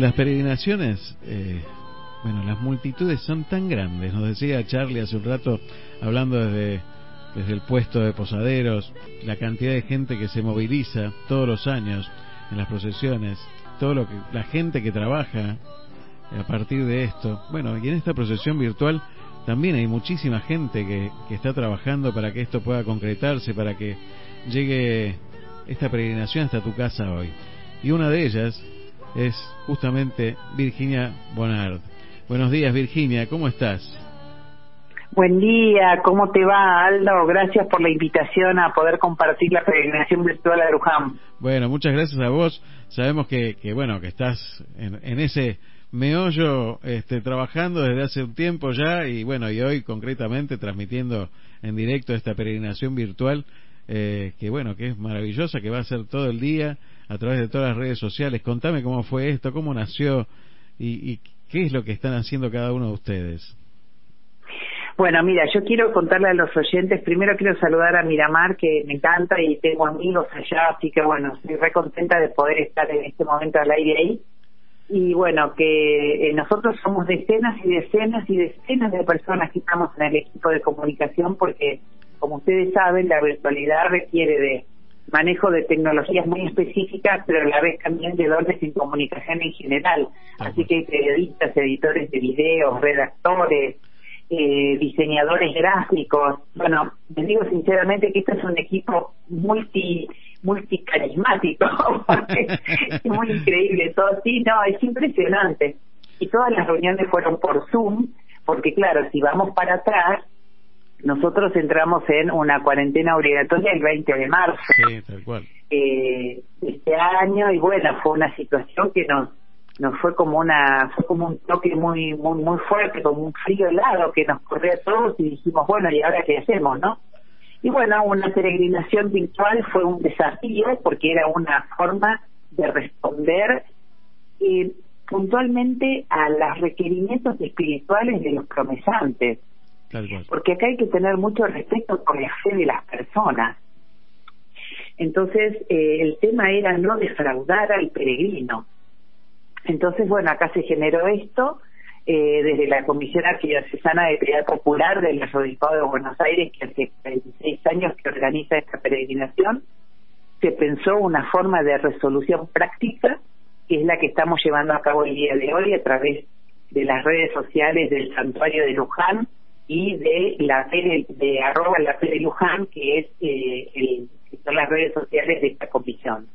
las peregrinaciones, eh, bueno, las multitudes son tan grandes. Nos decía Charlie hace un rato, hablando desde, desde el puesto de posaderos, la cantidad de gente que se moviliza todos los años en las procesiones, todo lo que la gente que trabaja a partir de esto. Bueno, y en esta procesión virtual también hay muchísima gente que, que está trabajando para que esto pueda concretarse, para que llegue esta peregrinación hasta tu casa hoy. Y una de ellas es justamente Virginia Bonard. Buenos días, Virginia, ¿cómo estás? Buen día, ¿cómo te va, Aldo? Gracias por la invitación a poder compartir la peregrinación virtual a Luján. Bueno, muchas gracias a vos. Sabemos que, que bueno, que estás en, en ese meollo este, trabajando desde hace un tiempo ya y bueno, y hoy concretamente transmitiendo en directo esta peregrinación virtual eh, que bueno, que es maravillosa, que va a ser todo el día a través de todas las redes sociales. Contame cómo fue esto, cómo nació y, qué es lo que están haciendo cada uno de ustedes. Bueno, mira, yo quiero contarle a los oyentes, primero quiero saludar a Miramar, que me encanta y tengo amigos allá, así que bueno, estoy re contenta de poder estar en este momento al aire ahí. Y bueno, que eh, nosotros somos decenas y decenas y decenas de personas que estamos en el equipo de comunicación porque, como ustedes saben, la virtualidad requiere de manejo de tecnologías muy específicas, pero a la vez también de dones en comunicación en general. Así que hay periodistas, editores de videos, redactores, eh, diseñadores gráficos. Bueno, les digo sinceramente que este es un equipo multi multicarismático, *laughs* porque es muy increíble todo. Sí, no, es impresionante. Y todas las reuniones fueron por Zoom, porque claro, si vamos para atrás, nosotros entramos en una cuarentena obligatoria el 20 de marzo Sí, tal cual. eh, este año y bueno, fue una situación que nos nos fue como una fue como un toque muy muy muy fuerte, como un frío helado que nos corrió a todos y dijimos, bueno, ¿y ahora qué hacemos, no? Y bueno, una peregrinación virtual fue un desafío porque era una forma de responder eh, puntualmente a los requerimientos espirituales de los promesantes. Porque acá hay que tener mucho respeto por la fe de las personas. Entonces, eh, el tema era no defraudar al peregrino. Entonces, bueno, acá se generó esto eh, desde la Comisión Arquidiocesana de Piedad Popular del Arzobispado de Buenos Aires, que hace 26 años que organiza esta peregrinación, se pensó una forma de resolución práctica, que es la que estamos llevando a cabo el día de hoy a través de las redes sociales del Santuario de Luján y de la de arroba la de Luján, que es eh, el que son las redes sociales de esta comisión.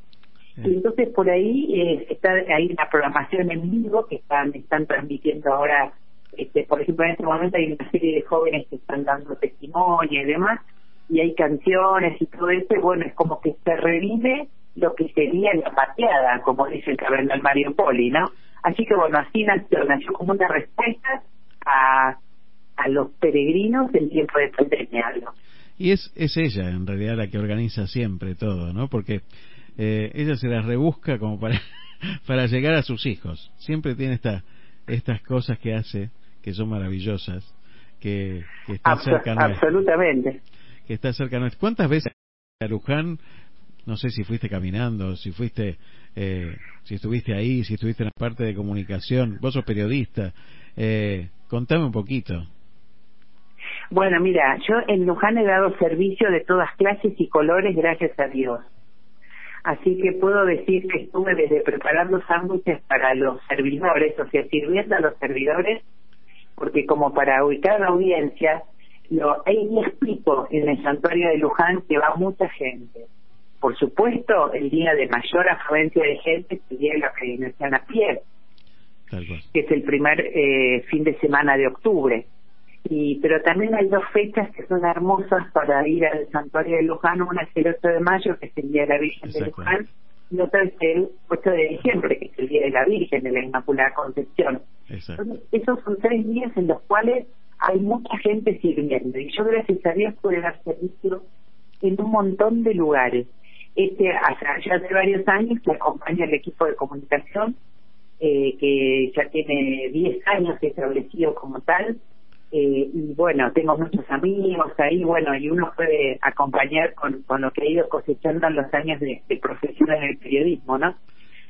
Y entonces por ahí eh, está hay una programación en vivo que están están transmitiendo ahora, este, por ejemplo en este momento hay una serie de jóvenes que están dando testimonio y demás, y hay canciones y todo eso, y bueno, es como que se revive lo que sería la pateada, como dice el cardenal Mario Poli, ¿no? Así que bueno, así nació, nació como una respuesta a, a los peregrinos en tiempo de pandemia. ¿no? Y es, es ella, en realidad, la que organiza siempre todo, ¿no? Porque eh, ella se las rebusca como para, *laughs* para llegar a sus hijos. Siempre tiene esta, estas cosas que hace, que son maravillosas, que, que están cerca nuestra. Absolutamente. Que está cerca nuestra. ¿Cuántas veces a Luján, no sé si fuiste caminando, si fuiste, eh, si estuviste ahí, si estuviste en la parte de comunicación, vos sos periodista, eh, contame un poquito. Bueno, mira, yo en Luján he dado servicio de todas clases y colores, gracias a Dios. Así que puedo decir que estuve desde preparando sándwiches para los servidores, o sea, sirviendo a los servidores, porque como para ubicar la audiencia, lo, hay 10 picos en el santuario de Luján que va mucha gente. Por supuesto, el día de mayor afluencia de gente sería la peregrinación a pie, que es el primer eh, fin de semana de octubre y pero también hay dos fechas que son hermosas para ir al santuario de Luján una es el 8 de mayo que es el día de la Virgen de Luján y otra es el 8 de diciembre que es el día de la Virgen de la Inmaculada Concepción. Entonces, esos son tres días en los cuales hay mucha gente sirviendo y yo gracias a Dios pude dar servicio en un montón de lugares. Este hace ya hace varios años que acompaña el equipo de comunicación eh, que ya tiene 10 años establecido como tal eh, y bueno, tengo muchos amigos ahí, bueno, y uno puede acompañar con, con lo que ha ido cosechando en los años de, profesión en el periodismo, ¿no?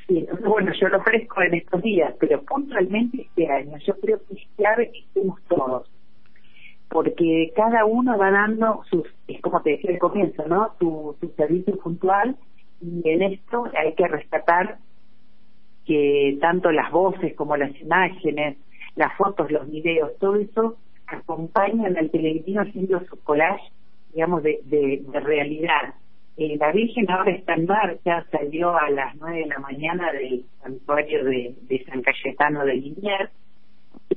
Y entonces, bueno, yo lo ofrezco en estos días, pero puntualmente este año yo creo que es clave que estemos todos, porque cada uno va dando sus, es como te decía al comienzo, ¿no? Su, su servicio puntual, y en esto hay que rescatar que tanto las voces como las imágenes, las fotos, los videos, todo eso acompañan al peregrino haciendo su collage, digamos, de, de, realidad. Eh, la Virgen ahora está en marcha, salió a las nueve de la mañana del santuario de, San Cayetano de Liniers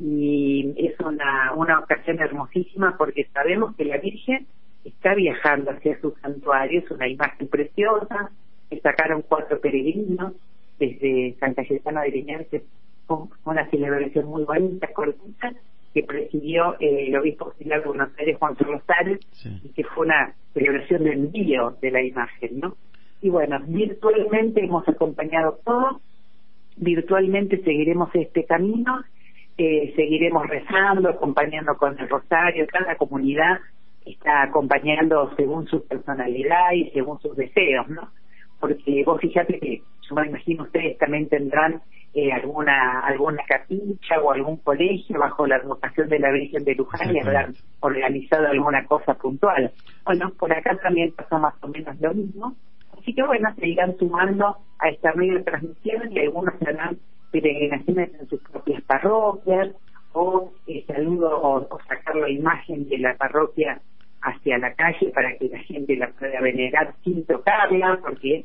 y es una, una ocasión hermosísima porque sabemos que la Virgen está viajando hacia su santuario, es una imagen preciosa, que sacaron cuatro peregrinos desde San Cayetano de Liniers, una celebración muy bonita, cortita, que presidió eh, el obispo auxiliar de Buenos Aires, Juan Carlos y que fue una celebración de envío de la imagen, ¿no? Y bueno, virtualmente hemos acompañado todo, virtualmente seguiremos este camino, eh, seguiremos rezando, acompañando con el rosario, cada comunidad está acompañando según su personalidad y según sus deseos, ¿no? Porque vos fíjate que yo me imagino ustedes también tendrán eh, alguna alguna capilla o algún colegio bajo la advocación de la Virgen de Luján y habrán organizado alguna cosa puntual. Bueno, por acá también pasó más o menos lo mismo. Así que bueno, se irán sumando a esta medio de transmisión y algunos harán peregrinaciones en sus propias parroquias o eh, saludo o, sacar la imagen de la parroquia hacia la calle para que la gente la pueda venerar sin tocarla, porque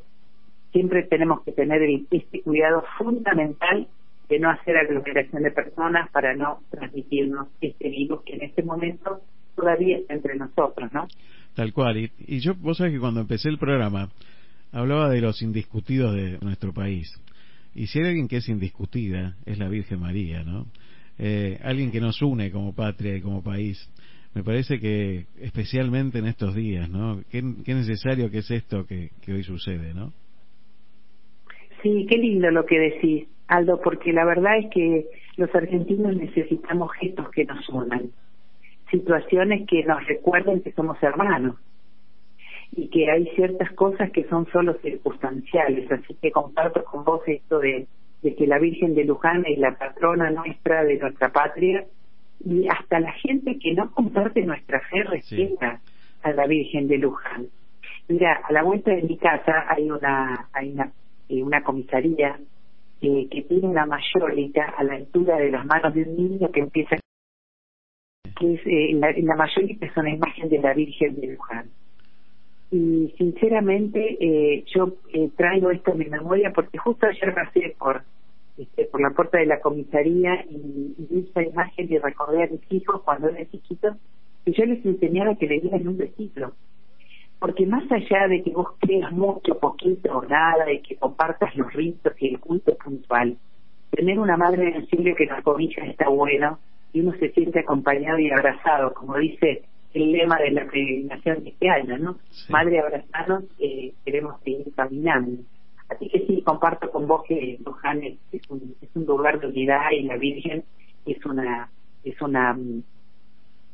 siempre tenemos que tener este cuidado fundamental de no hacer aglomeración de personas para no transmitirnos este virus que en este momento todavía está entre nosotros, ¿no? Tal cual. Y, y yo, vos sabés que cuando empecé el programa hablaba de los indiscutidos de nuestro país. Y si hay alguien que es indiscutida, es la Virgen María, ¿no? Eh, alguien que nos une como patria y como país. Me parece que especialmente en estos días, ¿no? Qué, necesario que es esto que hoy sucede, ¿no? Sí, qué lindo lo que decís. Aldo, porque la verdad es que los argentinos necesitamos gestos que nos unan, situaciones que nos recuerden que somos hermanos y que hay ciertas cosas que son solo circunstanciales. Así que comparto con vos esto de, de que la Virgen de Luján es la patrona nuestra de nuestra patria y hasta la gente que no comparte nuestra fe respeta a la Virgen de Luján. Mira, a la vuelta de mi casa hay una hay una, eh, una comisaría eh, que tiene una mayólica a la altura de las manos de un niño que empieza que es eh, la, la es una imagen de la Virgen de Luján. Y sinceramente eh, yo traigo esto en mi memoria porque justo ayer pasé por este, por la puerta de la comisaría y, vi esa imagen y recordé a mis hijos cuando eran chiquitos y yo les enseñaba que le dieran un besito porque más allá de que vos creas mucho, poquito o nada, y que compartas los ritos y el culto puntual, tener una madre en el cielo que nos cobija está bueno y uno se siente acompañado y abrazado, como dice el lema de la peregrinación de este año, ¿no? Madre abrazanos, eh, queremos seguir caminando. Así que sí, comparto con vos que Luján es, es, un, es un lugar de unidad y la Virgen es una es una mm,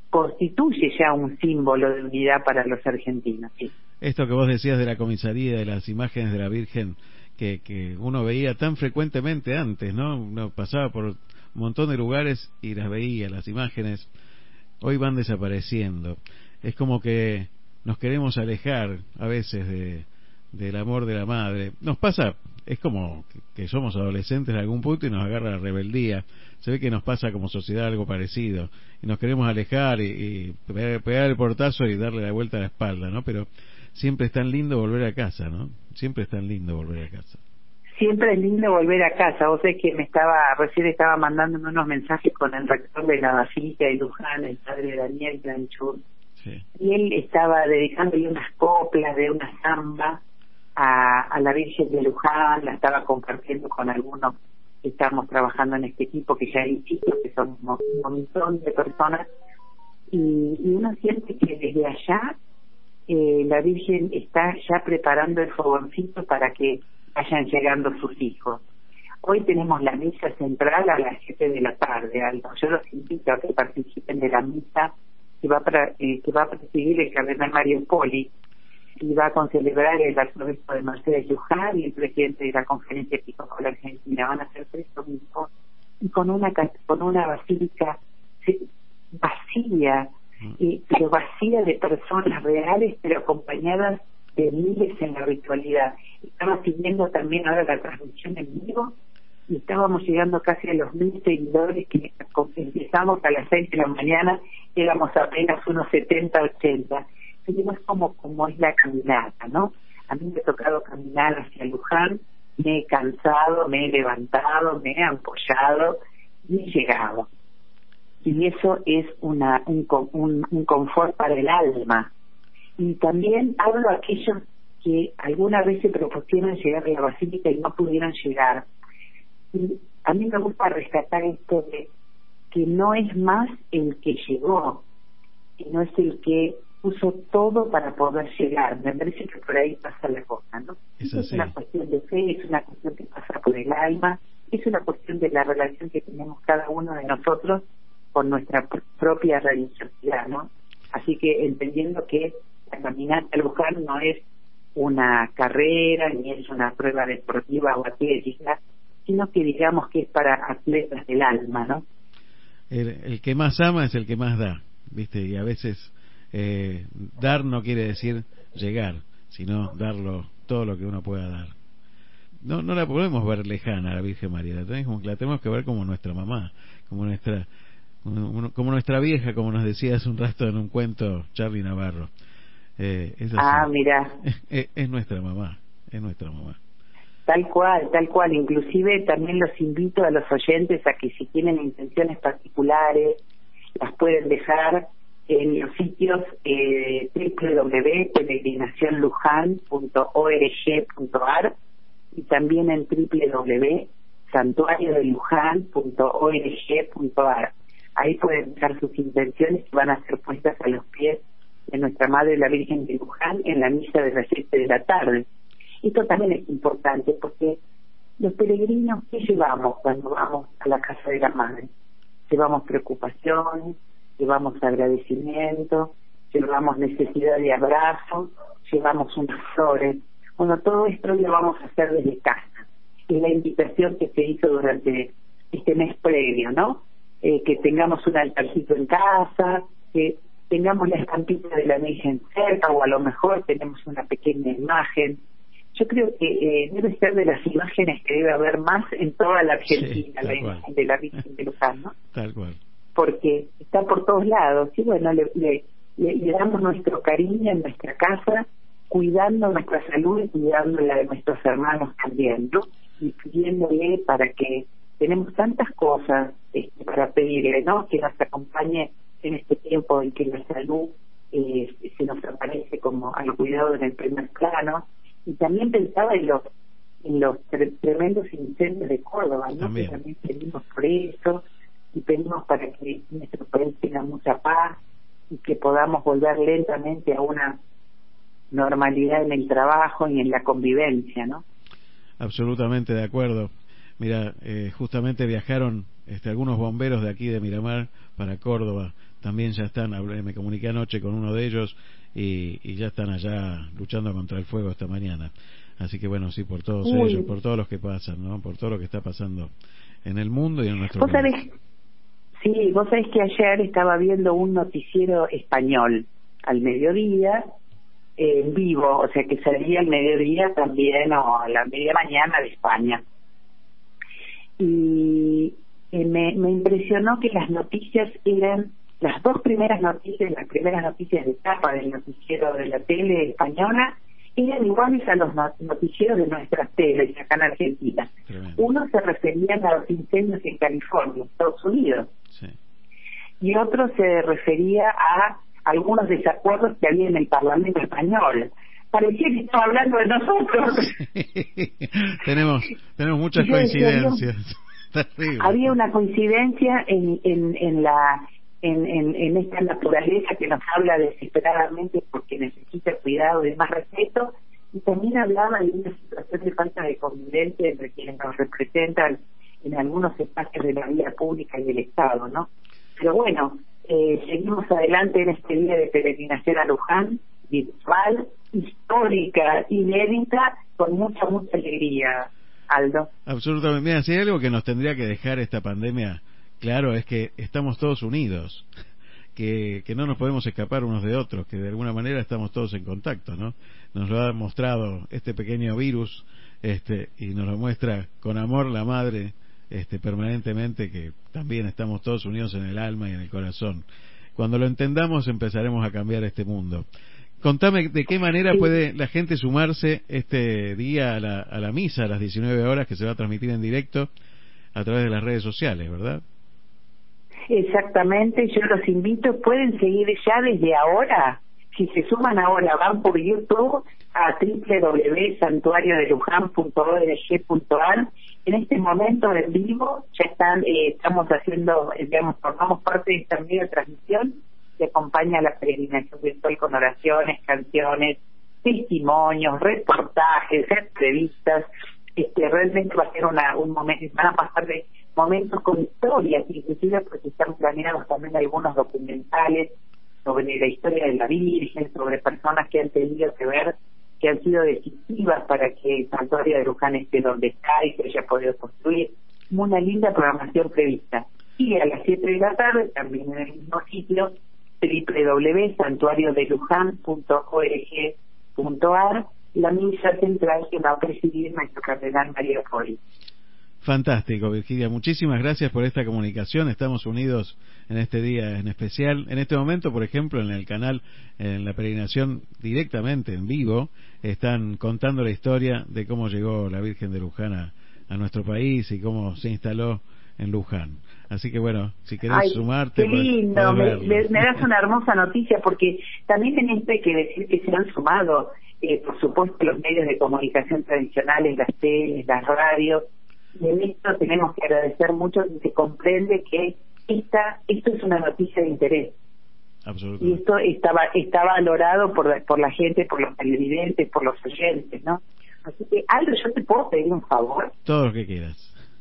constituye ya un símbolo de unidad para los argentinos. Sí. Esto que vos decías de la comisaría, de las imágenes de la Virgen que, que uno veía tan frecuentemente antes, ¿no? Uno pasaba por un montón de lugares y las veía, las imágenes, hoy van desapareciendo. Es como que nos queremos alejar a veces de, del amor de la madre. Nos pasa, es como que somos adolescentes en algún punto y nos agarra la rebeldía. Se ve que nos pasa como sociedad algo parecido y nos queremos alejar y, y pegar el portazo y darle la vuelta a la espalda, ¿no? Pero siempre es tan lindo volver a casa, ¿no? Siempre es tan lindo volver a casa. Siempre es lindo volver a casa. Vos sabés que me estaba, recién estaba mandándome unos mensajes con el rector de la Basílica de Luján, el padre Daniel Granchur. Sí. Y él estaba dedicándole unas coplas de una samba a, la Virgen de Luján, la estaba compartiendo con algunos que estamos trabajando en este equipo, que ya insisto, que son un montón de personas, y, y uno siente que desde allá eh, la Virgen está ya preparando el fogoncito para que vayan llegando sus hijos. Hoy tenemos la misa central a las 7 de la tarde, Aldo. Yo los invito a que participen de la misa que va, para, eh, que va a presidir el cardenal Mario Poli y va a concelebrar el arzobispo de Mercedes Luján y el presidente de la conferencia episcopal argentina. Van a ser tres dominicos y con una, con una basílica vacía, y, pero vacía de personas reales, pero acompañadas de miles en la virtualidad. Estaba siguiendo también ahora la transmisión en vivo y estábamos llegando casi a los mil seguidores que empezamos a las seis de la mañana, éramos apenas unos 70, 80. Es como, como es la caminata, ¿no? A mí me ha tocado caminar hacia Luján, me he cansado, me he levantado, me he apoyado y he llegado. Y eso es una, un, un, un confort para el alma. Y también hablo a aquellos que alguna vez se propusieron llegar a la basílica y no pudieron llegar. A mí me gusta rescatar esto de que no es más el que llegó, sino es el que puso todo para poder llegar. Me parece que por ahí pasa la cosa, ¿no? Es, es una cuestión de fe, es una cuestión que pasa por el alma, es una cuestión de la relación que tenemos cada uno de nosotros con nuestra pr propia religiosidad, ¿no? Así que entendiendo que la caminata al Luján no es una carrera ni es una prueba deportiva o atlética, sino que digamos que es para atletas del alma, ¿no? El, el que más ama es el que más da, ¿viste? Y a veces eh, dar no quiere decir llegar, sino darlo todo lo que uno pueda dar. No, no la podemos ver lejana a la Virgen María, la tenemos, la tenemos que ver como nuestra mamá, como nuestra como nuestra vieja, como nos decía hace un rato en un cuento Charlie Navarro. Eh, es. Ah, mira. *laughs* Es, es nuestra mamá, es nuestra mamá. Tal cual, tal cual. Inclusive también los invito a los oyentes a que si tienen intenciones particulares, las pueden dejar en los sitios eh, y también en www.santuariodeluján.org.ar. Ahí pueden dejar sus intenciones que van a ser puestas a los pies de nuestra Madre la Virgen de Luján en la misa de las 7 de la tarde. Esto también es importante porque los peregrinos, ¿qué llevamos cuando vamos a la casa de la madre? Llevamos preocupación, llevamos agradecimiento, llevamos necesidad de abrazo, llevamos unas flores. Bueno, todo esto lo vamos a hacer desde casa. Es la invitación que se hizo durante este mes previo, ¿no? Eh, que tengamos un altarcito en casa, que tengamos la estampita de la Virgen cerca o a lo mejor tenemos una pequeña imagen. Yo creo que eh, debe ser de las imágenes que debe haber más en toda la Argentina, la imagen de la Virgen de Luján, ¿no? Tal cual. Porque está por todos lados y bueno, le, le, le, damos nuestro cariño en nuestra casa, cuidando nuestra salud y cuidando la de nuestros hermanos también, ¿no? Y pidiéndole para que tenemos tantas cosas este, para pedirle, ¿no? Que nos acompañe en este tiempo en que la salud eh, se nos aparece como al cuidado en el primer plano. Y también pensaba en los en los tremendos incendios de Córdoba, ¿no? También. Que también pedimos por eso y pedimos para que nuestro país tenga mucha paz y que podamos volver lentamente a una normalidad en el trabajo y en la convivencia, ¿no? Absolutamente de acuerdo. Mira, eh, justamente viajaron este, algunos bomberos de aquí de Miramar para Córdoba. También ya están, hablé, me comuniqué anoche con uno de ellos y, y, ya están allá luchando contra el fuego esta mañana. Así que bueno, sí, por todos Uy. ellos, por todos los que pasan, ¿no? Por todo lo que está pasando en el mundo y en nuestro ¿Vos país. sabés? Sí, vos sabés que ayer estaba viendo un noticiero español al mediodía en vivo, o sea que salía al mediodía también o a la media mañana de España. Y me, me impresionó que las noticias eran las dos primeras noticias, las primeras noticias de etapa del noticiero de la tele española eran iguales a los no- noticieros de nuestras teles acá en Argentina. Tremendo. Uno se referían a los incendios en California, Estados Unidos, Sí. y otro se refería a algunos desacuerdos que había en el Parlamento español. Parecía que estaba hablando de nosotros. *laughs* tenemos tenemos muchas decía, coincidencias. *laughs* Había una coincidencia en, en, en la en, en, en esta naturaleza que nos habla desesperadamente porque necesita cuidado y más respeto y también hablaba de una situación de falta de convivencia entre quienes nos representan en algunos espacios de la vida pública y del Estado, ¿no? Pero bueno, eh, seguimos adelante en este día de peregrinación a Luján, virtual, histórica, inédita, con mucha, mucha alegría, Aldo. Absolutamente. Mira, si hay algo que nos tendría que dejar esta pandemia, claro, es que estamos todos unidos, que, que no nos podemos escapar unos de otros, que de alguna manera estamos todos en contacto, ¿no? Nos lo ha mostrado este pequeño virus, este, y nos lo muestra con amor la madre, este, permanentemente, que también estamos todos unidos en el alma y en el corazón. Cuando lo entendamos empezaremos a cambiar este mundo. Contame de qué manera puede la gente sumarse este día a la, a la misa a las 19 horas que se va a transmitir en directo a través de las redes sociales, ¿verdad? Exactamente, yo los invito, pueden seguir ya desde ahora, si se suman ahora, van por YouTube a www.santuariodelujan.org.ar. En este momento en vivo ya están, eh, estamos haciendo, eh, formamos parte de esta media transmisión que acompaña a la peregrinación virtual con oraciones, canciones, testimonios, reportajes, entrevistas. Este, realmente va a ser una, un momento, van a pasar de momentos con historias, inclusive porque están planeados también algunos documentales sobre la historia de la Virgen, sobre personas que han tenido que ver, que han sido decisivas para que el santuario de Luján esté donde está y se haya podido construir. Una linda programación prevista. Y a las 7 de la tarde, también en el mismo sitio, www.santuariodelujan.org.ar, la misa central que va a presidir nuestro cardenal María Fori. Fantástico, Virginia. Muchísimas gracias por esta comunicación. Estamos unidos en este día en especial. En este momento, por ejemplo, en el canal, en la peregrinación directamente en vivo, están contando la historia de cómo llegó la Virgen de Luján a, a nuestro país y cómo se instaló en Luján. Así que bueno, si querés Ay, sumarte, Qué lindo, me, verlo. me- me das una hermosa noticia porque también hay que decir que se han sumado, eh, por supuesto, los medios de comunicación tradicionales, las teles, las radios, y en esto tenemos que agradecer mucho que se comprende que esta, esto es una noticia de interés y esto está, está valorado por, la- por la gente, por los televidentes, por los oyentes, ¿no? Así que, Aldo, yo te puedo pedir un favor. Todo lo que quieras.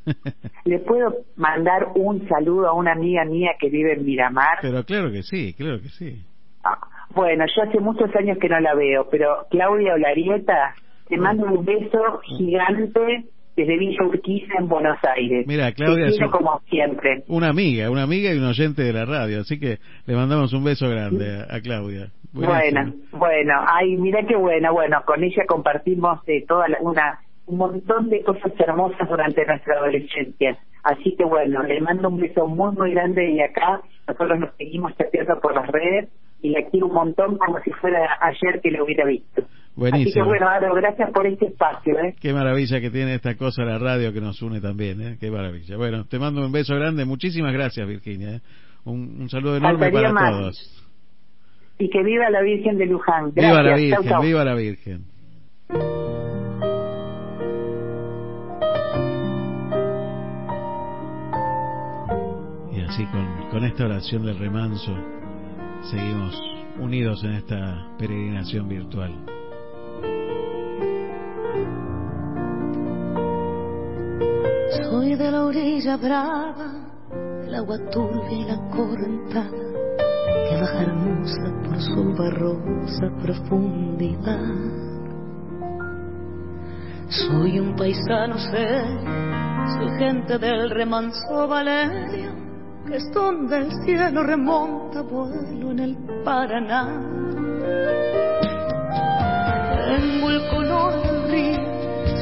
*laughs* ¿Le puedo mandar un saludo a una amiga mía que vive en Miramar? Pero claro que sí, claro que sí. Ah, bueno, yo hace muchos años que no la veo, pero Claudia Olarieta, te mando un beso gigante desde Villa Urquiza en Buenos Aires. Mira, Claudia es como siempre. una amiga, una amiga y un oyente de la radio, así que le mandamos un beso grande a, a Claudia. Buenísimo. Bueno, bueno, ay, mira qué bueno, bueno, con ella compartimos eh, toda la- una un montón de cosas hermosas durante nuestra adolescencia. Así que bueno, le mando un beso muy, muy grande y acá nosotros nos seguimos chateando por las redes y la quiero un montón como si fuera ayer que lo hubiera visto. Así que Buenísimo. bueno, Aro, gracias por este espacio. ¿eh? Qué maravilla que tiene esta cosa la radio que nos une también, ¿eh? Qué maravilla. Bueno, te mando un beso grande. Muchísimas gracias, Virginia. ¿eh? Un, un saludo enorme para más. todos. Y que viva la Virgen de Luján. Gracias. Viva la Chau, Virgen, chau. viva la Virgen. Y así con, con esta oración del remanso seguimos unidos en esta peregrinación virtual. Soy de la orilla brava, del agua turbia y la correntada, que baja hermosa por su barrosa profundidad. Soy un paisano serio, soy gente del remanso Valerio, es donde el cielo remonta vuelo en el Paraná. Tengo el color del río,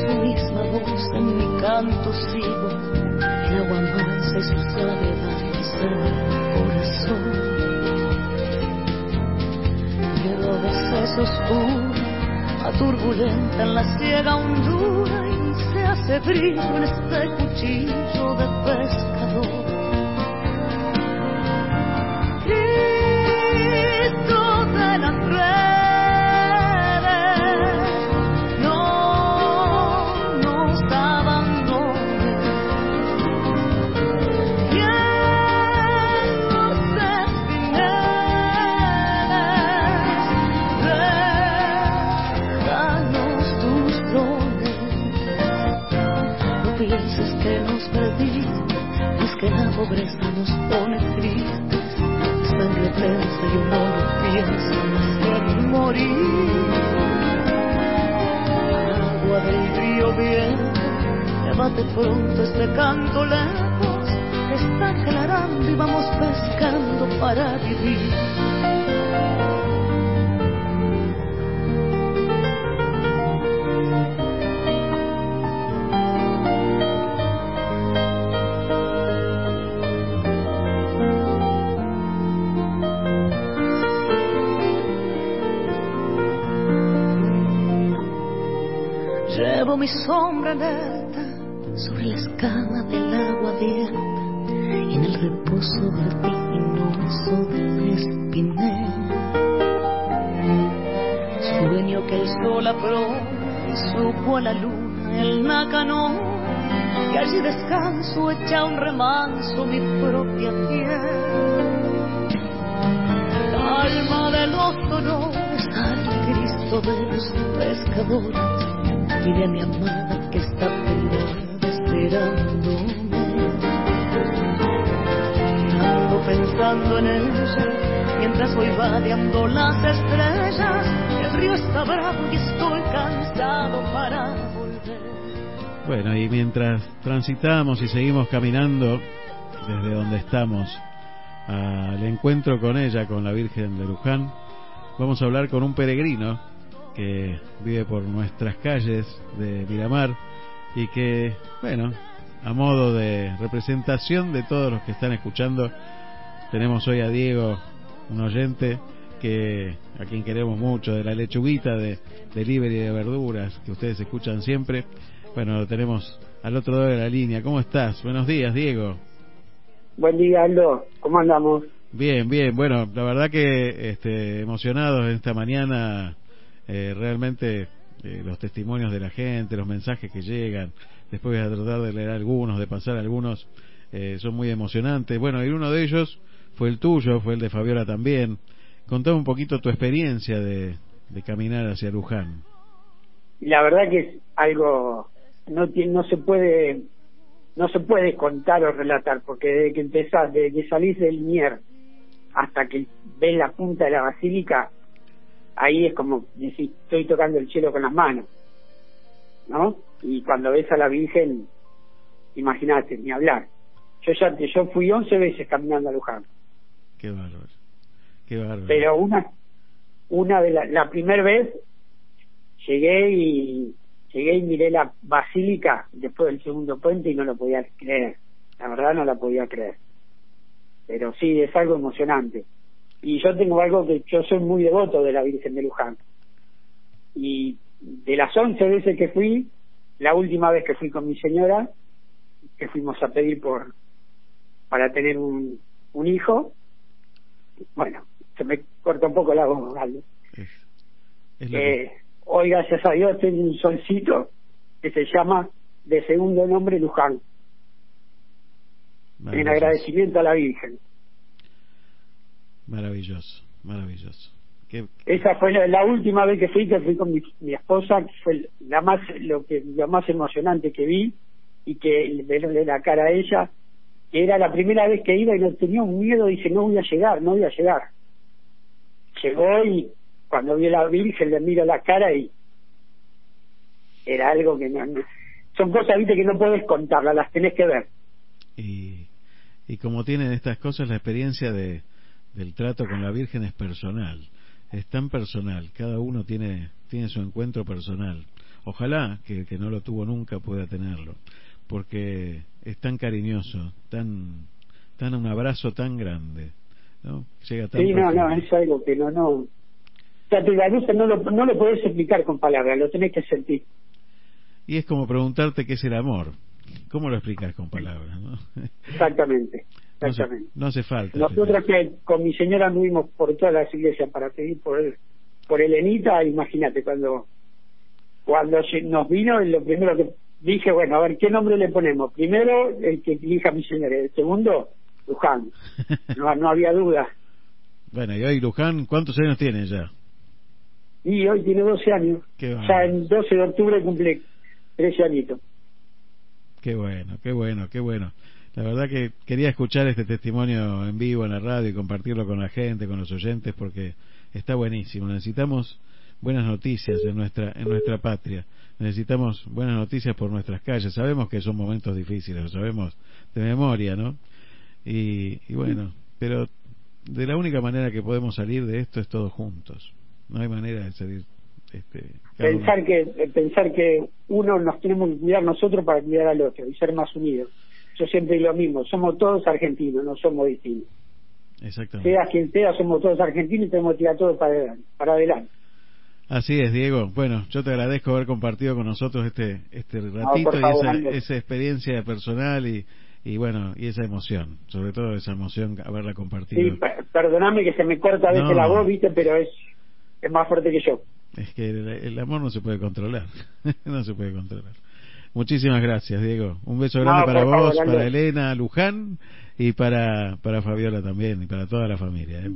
su misma voz en mi canto sigo, el agua mansa y su gravedad el corazón. Pero a veces oscura, a turbulenta en la ciega hondura y se hace brillo en este cuchillo de pescador. Pobreza nos pone tristes. Sangre prensa y uno no piensa más que morir. Agua del río viene, llévate pronto este canto lejos. Está aclarando y vamos pescando para vivir. Mi sombra alerta sobre la escama del agua abierta en el reposo vertiginoso del espinel. Sueño que el sol apró y supo a la luna el nácano y allí descanso echa un remanso mi propia piel. Alma de los dolores, al Cristo de los pescadores, Dile a mi amada que está pelada esperándome. Ando pensando en ella mientras voy vadeando las estrellas. El río está bravo y estoy cansado para volver. Bueno, y mientras transitamos y seguimos caminando desde donde estamos al encuentro con ella, con la Virgen de Luján, vamos a hablar con un peregrino que vive por nuestras calles de Miramar y que, bueno, a modo de representación de todos los que están escuchando, tenemos hoy a Diego, un oyente que a quien queremos mucho, de la lechuguita de delivery de verduras que ustedes escuchan siempre. Bueno, lo tenemos al otro lado de la línea. ¿Cómo estás? Buenos días, Diego. Buen día, Aldo. ¿Cómo andamos? Bien, bien. Bueno, la verdad que este, emocionados esta mañana, eh, realmente eh, los testimonios de la gente, los mensajes que llegan, después voy a tratar de leer algunos, de pasar algunos, eh, son muy emocionantes. Bueno, y uno de ellos fue el tuyo, fue el de Fabiola también. Contame un poquito tu experiencia de, de caminar hacia Luján. la verdad que es algo no no se puede no se puede contar o relatar porque desde que empezás desde que salís del Mier hasta que ves la punta de la basílica ahí es como decir estoy tocando el cielo con las manos ¿no? y cuando ves a la Virgen imagínate ni hablar yo ya yo fui 11 veces caminando a Luján Qué bárbaro. Qué bárbaro. pero una una de la, la primera vez llegué y llegué y miré la basílica después del segundo puente y no lo podía creer la verdad no la podía creer pero sí es algo emocionante y yo tengo algo que yo soy muy devoto de la Virgen de Luján. Y de las 11 veces que fui la última vez que fui con mi señora que fuimos a pedir por para tener un, un hijo bueno se me corta un poco la voz ¿vale? Es, es Eh, hoy gracias a Dios tengo un solcito que se llama de segundo nombre Luján. En agradecimiento a la Virgen maravilloso, maravilloso. Qué- esa fue la, la última vez que fui que fui con mi, mi esposa que fue la más lo que lo más emocionante que vi y que verle la cara a ella que era la primera vez que iba y no tenía un miedo dice no voy a llegar no voy a llegar llegó y cuando vio a la Virgen le miro la cara y era algo que no, no- son cosas viste que no puedes contarlas las tenés que ver y, y como tienen estas cosas, la experiencia de, del trato con la Virgen es personal, es tan personal, cada uno tiene, tiene su encuentro personal. Ojalá que el que no lo tuvo nunca pueda tenerlo, porque es tan cariñoso, tan, tan un abrazo tan grande, ¿no? Llega tan sí no no es algo que no no o sea, te la luz no lo, no lo podés explicar con palabras lo tenés que sentir Y es como preguntarte qué es el amor. ¿Cómo lo explicas con palabras? No, exactamente no, hace, exactamente no hace falta. Nosotros que con mi señora anduvimos por todas las iglesias para pedir por el, por Elenita, imagínate, cuando cuando nos vino, lo primero que dije, bueno, a ver, ¿qué nombre le ponemos? Primero, el que elija mi señora, el segundo, Luján. *laughs* No, no había duda. Bueno, y hoy Luján, ¿cuántos años tiene ya? Y hoy tiene 12 años. Qué Ya bárbaro. en 12 de octubre cumple 13 añitos. Qué bueno, qué bueno, qué bueno. La verdad que quería escuchar este testimonio en vivo en la radio y compartirlo con la gente, con los oyentes, porque está buenísimo. Necesitamos buenas noticias en nuestra en nuestra patria. Necesitamos buenas noticias por nuestras calles. Sabemos que son momentos difíciles, lo sabemos de memoria, ¿no? Y, bueno, pero de la única manera que podemos salir de esto es todos juntos. No hay manera de salir. Este, Pensar que, pensar que uno nos tenemos que cuidar nosotros para cuidar al otro y ser más unidos. Yo siempre digo lo mismo, somos todos argentinos, no somos distintos. Exactamente. sea quien sea, somos todos argentinos y tenemos que tirar todo para adelante. Para adelante. Así es, Diego. Bueno, yo te agradezco haber compartido con nosotros este este ratito y esa, experiencia personal y, y bueno, y esa emoción, sobre todo esa emoción haberla compartido. Sí, per- perdoname que se me corta a veces No. la voz, viste, pero es, es más fuerte que yo. Es que el, el amor no se puede controlar, *laughs* no se puede controlar. Muchísimas gracias, Diego. Un beso No, grande para favor, vos, para Elena, Luján y para para Fabiola también y para toda la familia. ¿eh?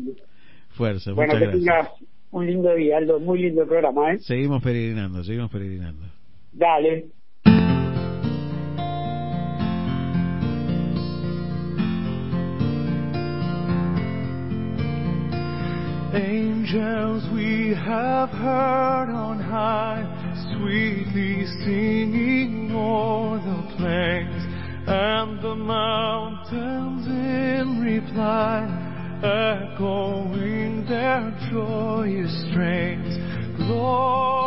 Fuerza, bueno, muchas que gracias. tengas un lindo día, Aldo, muy lindo el programa, ¿eh? Seguimos peregrinando, seguimos peregrinando. Dale. Angels we have heard on high, sweetly singing o'er the plains and the mountains in reply, echoing their joyous strains. Gloria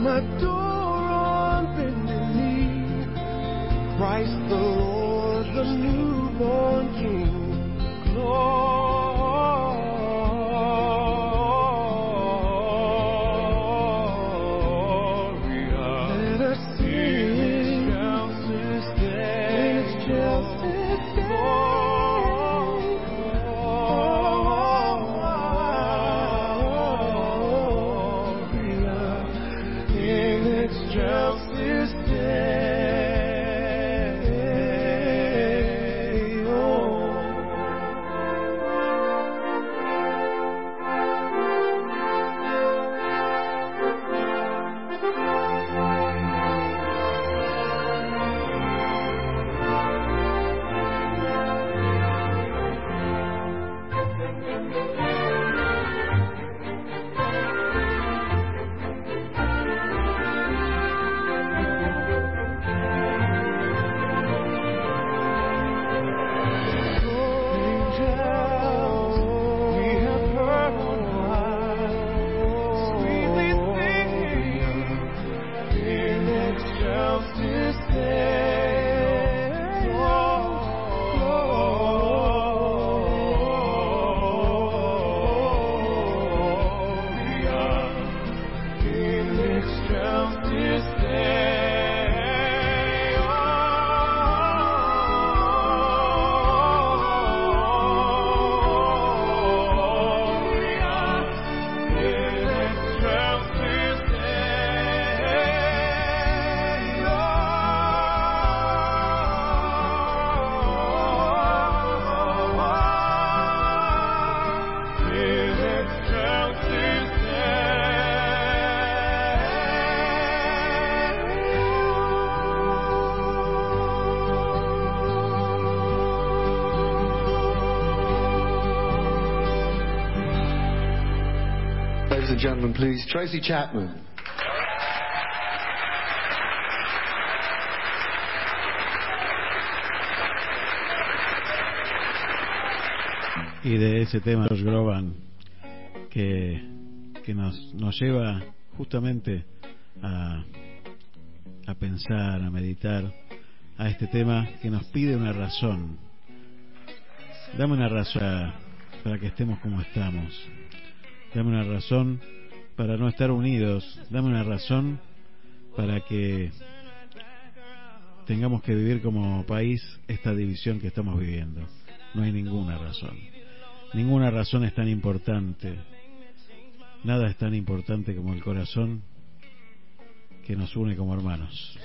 my door on bended knee. Christ the gentlemen, please, Tracy Chapman. y de ese tema George Groban que, que nos, nos lleva justamente a, a pensar, a meditar a este tema que nos pide una razón. Dame una razón para que estemos como estamos. Dame una razón para no estar unidos. Dame una razón para que tengamos que vivir como país esta división que estamos viviendo. No hay ninguna razón. Ninguna razón es tan importante. Nada es tan importante como el corazón que nos une como hermanos.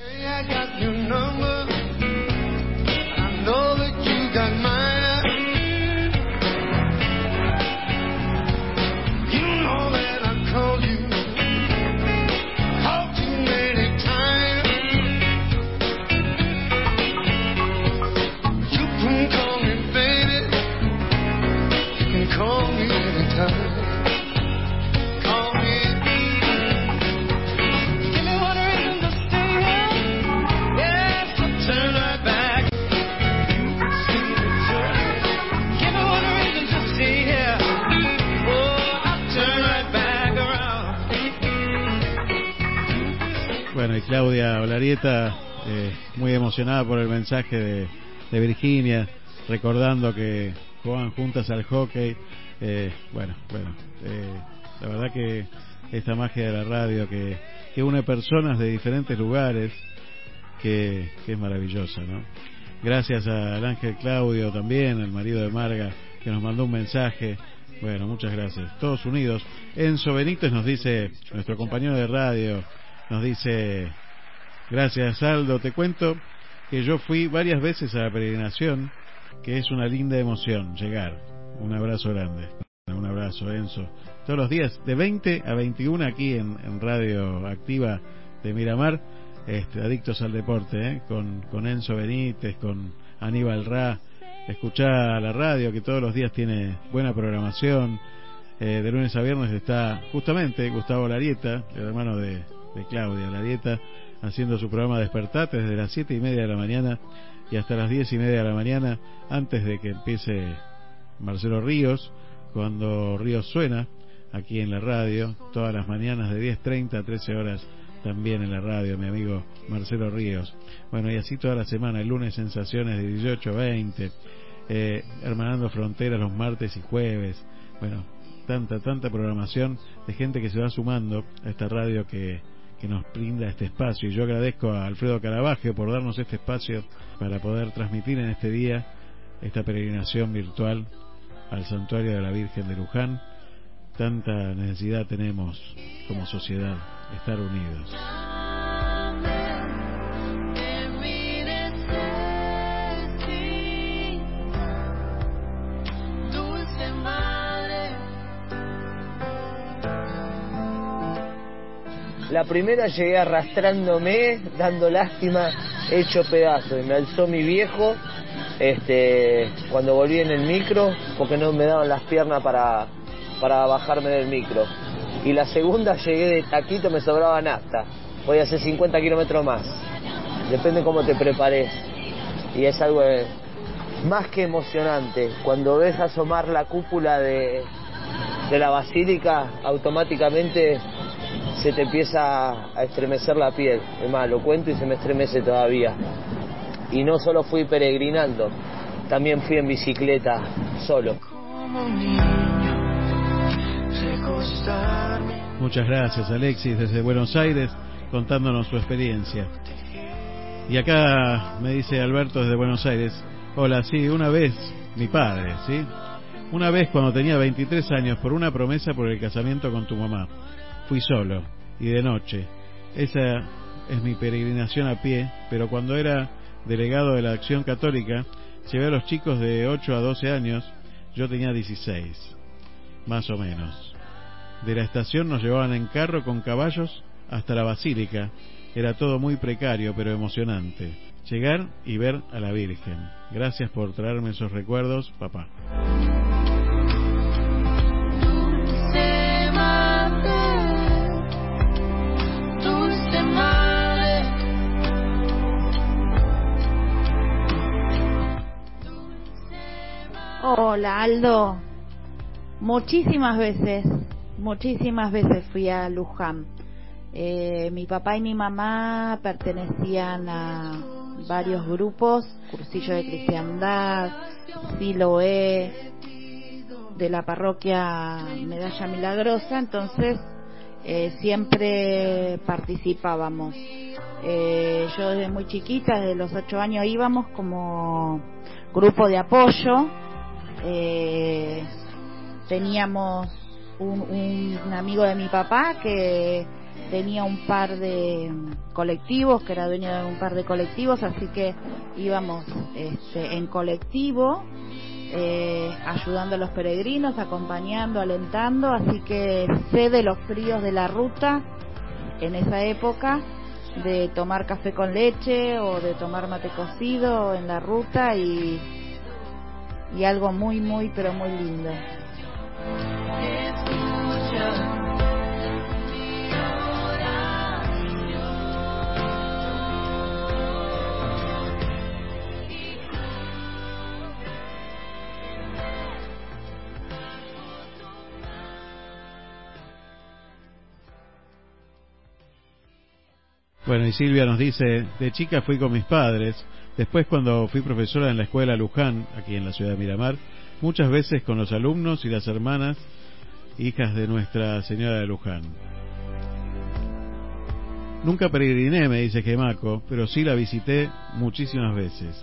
Claudia Olarieta, eh, muy emocionada por el mensaje de, Virginia, recordando que juegan juntas al hockey. Eh, bueno, bueno, eh, la verdad que esta magia de la radio que, une personas de diferentes lugares, que, es maravillosa, ¿no? Gracias al ángel Claudio también, el marido de Marga, que nos mandó un mensaje. Bueno, muchas gracias. Todos unidos. Enzo Benítez nos dice, nuestro compañero de radio, nos dice, gracias Aldo, te cuento que yo fui varias veces a la peregrinación, que es una linda emoción llegar. Un abrazo grande. Un abrazo, Enzo. Todos los días, de 20 a 21 aquí en, Radio Activa de Miramar, este, Adictos al Deporte, ¿eh? con, con Enzo Benítez, con Aníbal Ra. Escuchá la radio que todos los días tiene buena programación. Eh, de lunes a viernes está justamente Gustavo Larieta, el hermano de, de Claudia Larieta, haciendo su programa Despertate desde las siete y media de la mañana y hasta las diez y media de la mañana, antes de que empiece Marcelo Ríos, cuando Ríos suena aquí en la radio, todas las mañanas de 10.30 a 13 horas también en la radio, mi amigo Marcelo Ríos. Bueno, y así toda la semana, el lunes sensaciones de 18 a 20, eh, hermanando fronteras los martes y jueves. Bueno, tanta, tanta programación de gente que se va sumando a esta radio que, que nos brinda este espacio. Y yo agradezco a Alfredo Caravaggio por darnos este espacio para poder transmitir en este día esta peregrinación virtual al santuario de la Virgen de Luján. Tanta necesidad tenemos como sociedad estar unidos. La primera llegué arrastrándome, dando lástima, hecho pedazo. Y me alzó mi viejo este, cuando volví en el micro, porque no me daban las piernas para, para bajarme del micro. Y la segunda llegué de taquito, me sobraba nafta. Voy a hacer 50 kilómetros más. Depende cómo te prepares. Y es algo eh, más que emocionante. Cuando ves asomar la cúpula de, de la basílica, automáticamente se te empieza a estremecer la piel. Es más, lo cuento y se me estremece todavía. Y no solo fui peregrinando, también fui en bicicleta solo. Muchas gracias Alexis desde Buenos Aires contándonos su experiencia. Y acá me dice Alberto desde Buenos Aires, hola, sí, una vez mi padre, ¿sí? Una vez cuando tenía 23 años por una promesa por el casamiento con tu mamá. Fui solo y de noche. Esa es mi peregrinación a pie, pero cuando era delegado de la Acción Católica, llevé a los chicos de 8 a 12 años, yo tenía 16, más o menos. De la estación nos llevaban en carro con caballos hasta la basílica. Era todo muy precario, pero emocionante. Llegar y ver a la Virgen. Gracias por traerme esos recuerdos, papá. Hola Aldo, muchísimas veces, muchísimas veces fui a Luján. Eh, mi papá y mi mamá pertenecían a varios grupos, Cursillo de Cristiandad, Siloé, de la parroquia Medalla Milagrosa, entonces eh, siempre participábamos. Eh, yo desde muy chiquita, desde los ocho años íbamos como grupo de apoyo eh, teníamos un, un, amigo de mi papá que tenía un par de colectivos, que era dueño de un par de colectivos, así que íbamos este, en colectivo, eh, ayudando a los peregrinos, acompañando, alentando, así que sé de los fríos de la ruta en esa época, de tomar café con leche o de tomar mate cocido en la ruta y y algo muy, muy, pero muy lindo. Bueno, y Silvia nos dice, de chica fui con mis padres, después cuando fui profesora en la escuela Luján, aquí en la ciudad de Miramar, muchas veces con los alumnos y las hermanas, hijas de Nuestra Señora de Luján. Nunca peregriné, me dice Gemaco, pero sí la visité muchísimas veces.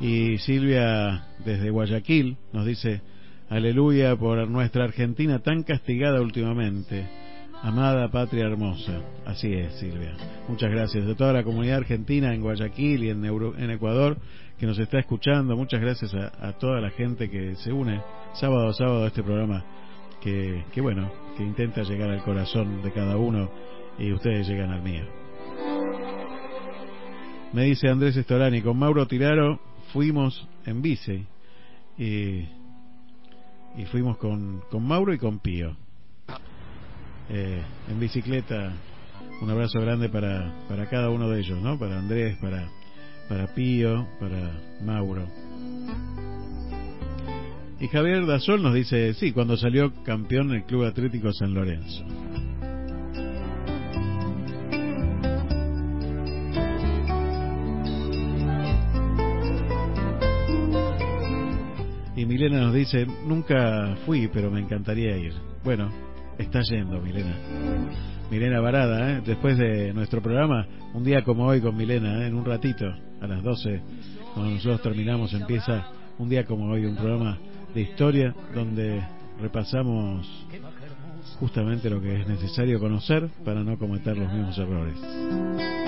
Y Silvia, desde Guayaquil, nos dice, aleluya por nuestra Argentina tan castigada últimamente Amada patria hermosa. Así es, Silvia. Muchas gracias de toda la comunidad argentina en Guayaquil y en, en Ecuador que nos está escuchando. Muchas gracias a, toda la gente que se une sábado a sábado a este programa que, que, bueno, que intenta llegar al corazón de cada uno y ustedes llegan al mío. Me dice Andrés Estorani, con Mauro Tiraro fuimos en bici y, y fuimos con, con Mauro y con Pío eh, en bicicleta. Un abrazo grande para, para cada uno de ellos, ¿no? Para Andrés, para, para Pío, para Mauro. Y Javier Dazol nos dice, sí, cuando salió campeón el Club Atlético San Lorenzo. Y Milena nos dice, nunca fui, pero me encantaría ir. Bueno, está yendo Milena. Milena Varada, ¿eh? después de nuestro programa, un día como hoy con Milena, ¿eh? en un ratito, a las 12, cuando nosotros terminamos, empieza un día como hoy, un programa de historia donde repasamos justamente lo que es necesario conocer para no cometer los mismos errores.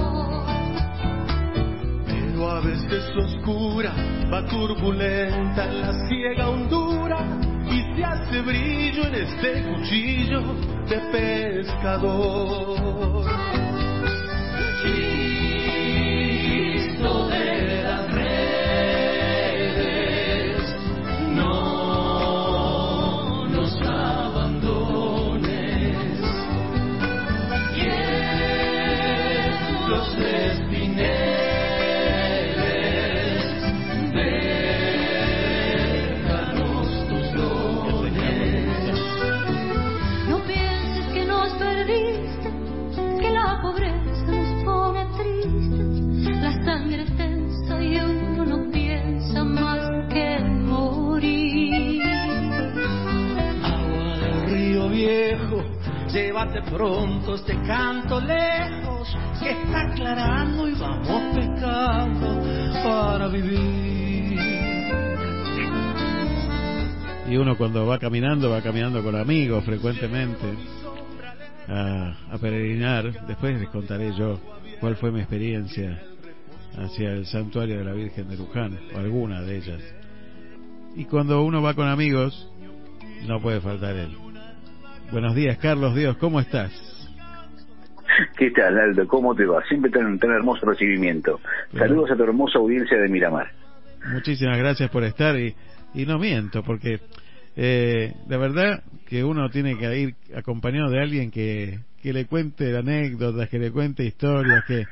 A veces oscura, va turbulenta en la ciega hondura y se hace brillo en este cuchillo de pescador. Cristo de pronto este canto lejos, que está aclarando y vamos pescando para vivir. Y uno cuando va caminando, va caminando con amigos frecuentemente a, a peregrinar. Después les contaré yo cuál fue mi experiencia hacia el santuario de la Virgen de Luján, o alguna de ellas. Y cuando uno va con amigos, no puede faltar él. Buenos días, Carlos Dios, ¿cómo estás? ¿Qué tal, Aldo? ¿Cómo te va? Siempre tan, tan hermoso recibimiento. Saludos a tu hermosa audiencia de Miramar. Muchísimas gracias por estar y, y no miento, porque eh, la verdad que uno tiene que ir acompañado de alguien que, que le cuente anécdotas, que le cuente historias, que,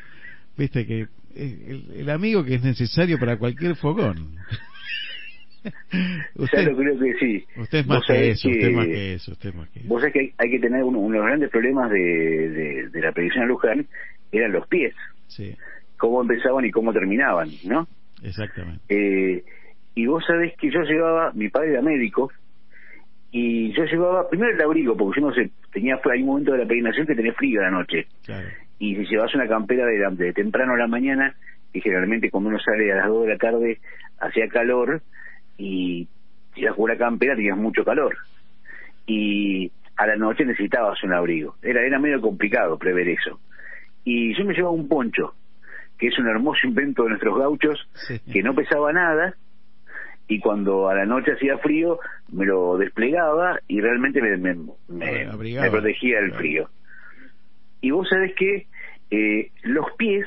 viste, que eh, el, el amigo que es necesario para cualquier fogón. *laughs* Usted, yo creo que sí. Usted es más que eso, usted más que eso, usted más que eso. Vos sabés que hay, hay que tener uno, uno de los grandes problemas de, de, de la predicción a Luján eran los pies. Sí, Cómo empezaban y cómo terminaban, ¿no? exactamente. Eh, y vos sabés que yo llevaba, mi padre era médico, y yo llevaba primero el abrigo, porque yo no sé, tenía, hay un momento de la peregrinación que tenía frío a la noche. Claro. y si llevas una campera de, la- de temprano a la mañana, y generalmente cuando uno sale a las 2 de la tarde hacía calor, y si con una campera tenías mucho calor. Y a la noche necesitabas un abrigo. Era, era medio complicado prever eso. Y yo me llevaba un poncho, que es un hermoso invento de nuestros gauchos, que no pesaba nada, y cuando a la noche hacía frío me lo desplegaba y realmente me, me, me- Abrigaba. me protegía del frío. Y vos sabés que eh, los pies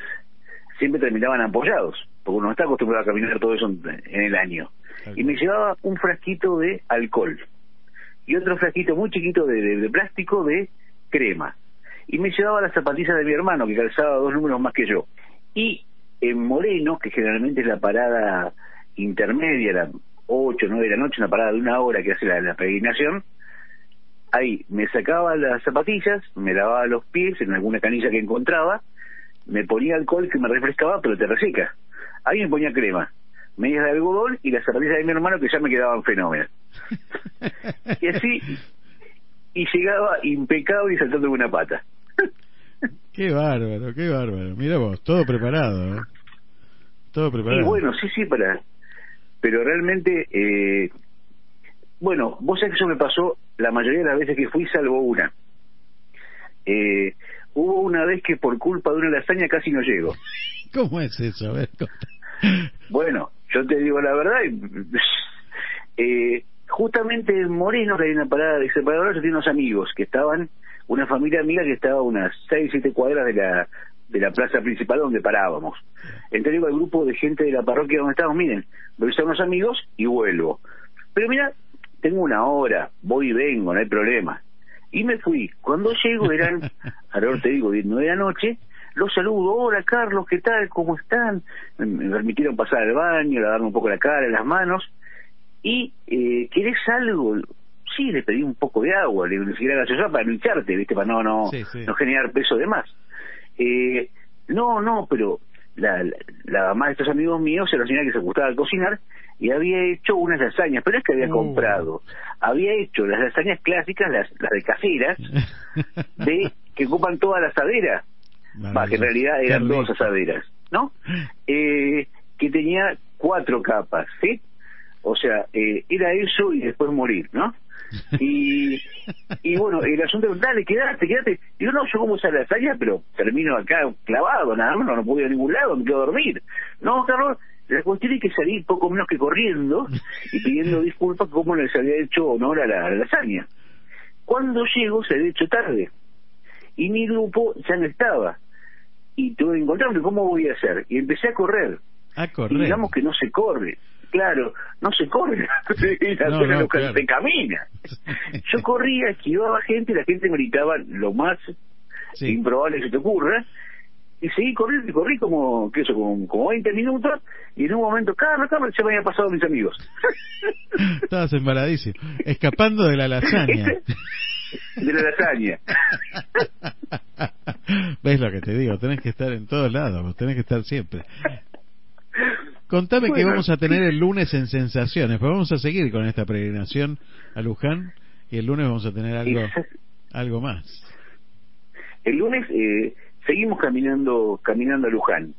siempre terminaban apoyados, porque uno no está acostumbrado a caminar todo eso en, en el año. Y me llevaba un frasquito de alcohol y otro frasquito muy chiquito de, de- plástico de crema. Y me llevaba las zapatillas de mi hermano, que calzaba dos números más que yo. Y en Moreno, que generalmente es la parada intermedia, la 8, 9 de la noche, una parada de una hora que hace la peregrinación, ahí me sacaba las zapatillas, me lavaba los pies en alguna canilla que encontraba, me ponía alcohol que me refrescaba, pero te reseca. Ahí me ponía crema, medias de algodón y las zapatillas de mi hermano que ya me quedaban fenómenos. *laughs* y así, y llegaba impecable y saltando con una pata. Qué bárbaro, qué bárbaro. Mira vos, todo preparado, ¿eh? Todo preparado. Y bueno, sí, sí, para. Pero realmente, eh, bueno, vos sabés que eso me pasó la mayoría de las veces que fui, salvo una. Eh, hubo una vez que por culpa de una lasaña casi no llego. *laughs* ¿Cómo es eso? A ver, contá. Bueno, yo te digo la verdad. y- *laughs* eh, justamente en Moreno, que hay una parada de separador, yo tenía unos amigos que estaban, una familia amiga que estaba a unas 6, 7 cuadras de la, de la plaza principal donde parábamos. Entonces digo al grupo de gente de la parroquia donde estábamos, miren, voy a unos amigos y vuelvo. Pero mira, tengo una hora, voy y vengo, no hay problema. Y me fui. Cuando llego eran, *laughs* ahora te digo, 10, 9 de la noche, los saludo, hola Carlos, ¿qué tal? ¿Cómo están? Me, permitieron pasar al baño, lavarme un poco la cara, las manos, y eh, ¿querés algo? Sí, le pedí un poco de agua, le pedí gaseosa para no hincharte, ¿viste? Para no, no, Sí, sí. no generar peso de más. Eh, no, no, pero la, la, la mamá de estos amigos míos era una señora que se gustaba cocinar y había hecho unas lasañas, pero es que había Uh. comprado. Había hecho las lasañas clásicas, las, las de caseras, *laughs* de que ocupan toda la asadera. Que en realidad eran dos asaderas, ¿no? *laughs* Eh, que tenía cuatro capas, ¿sí? O sea, eh, era eso y después morir, ¿no? Y, y bueno, el asunto es, dale, quédate, quédate. Digo, no, yo como esa lasaña, pero termino acá clavado, nada más, no puedo ir a ningún lado, me quedo a dormir. No, Carlos, la cuestión es que salí poco menos que corriendo y pidiendo *laughs* disculpas como les había hecho honor a la, a la lasaña. Cuando llego se había hecho tarde y mi grupo ya no estaba. Y tuve que encontrarme, ¿cómo voy a hacer? Y empecé a correr. A Y correr. digamos que no se corre. Claro, no se corre. *laughs* la No, zona no, local claro. se camina. *laughs* Yo corría, esquivaba gente, la gente me gritaba lo más improbable que se te ocurra. Y seguí corriendo y corrí como, como, como 20 minutos. Y en un momento, Carlos, Carlos, se me había pasado mis amigos. *laughs* Estabas embaladísimo. Escapando de la lasaña. De la lasaña. *laughs* ¿Ves lo que te digo? Tenés que estar en todos lados, tenés que estar siempre. Contame que Bueno, vamos a tener el lunes en Sensaciones, pues vamos a seguir con esta peregrinación a Luján y el lunes vamos a tener algo, algo más. El lunes eh, seguimos caminando caminando a Luján.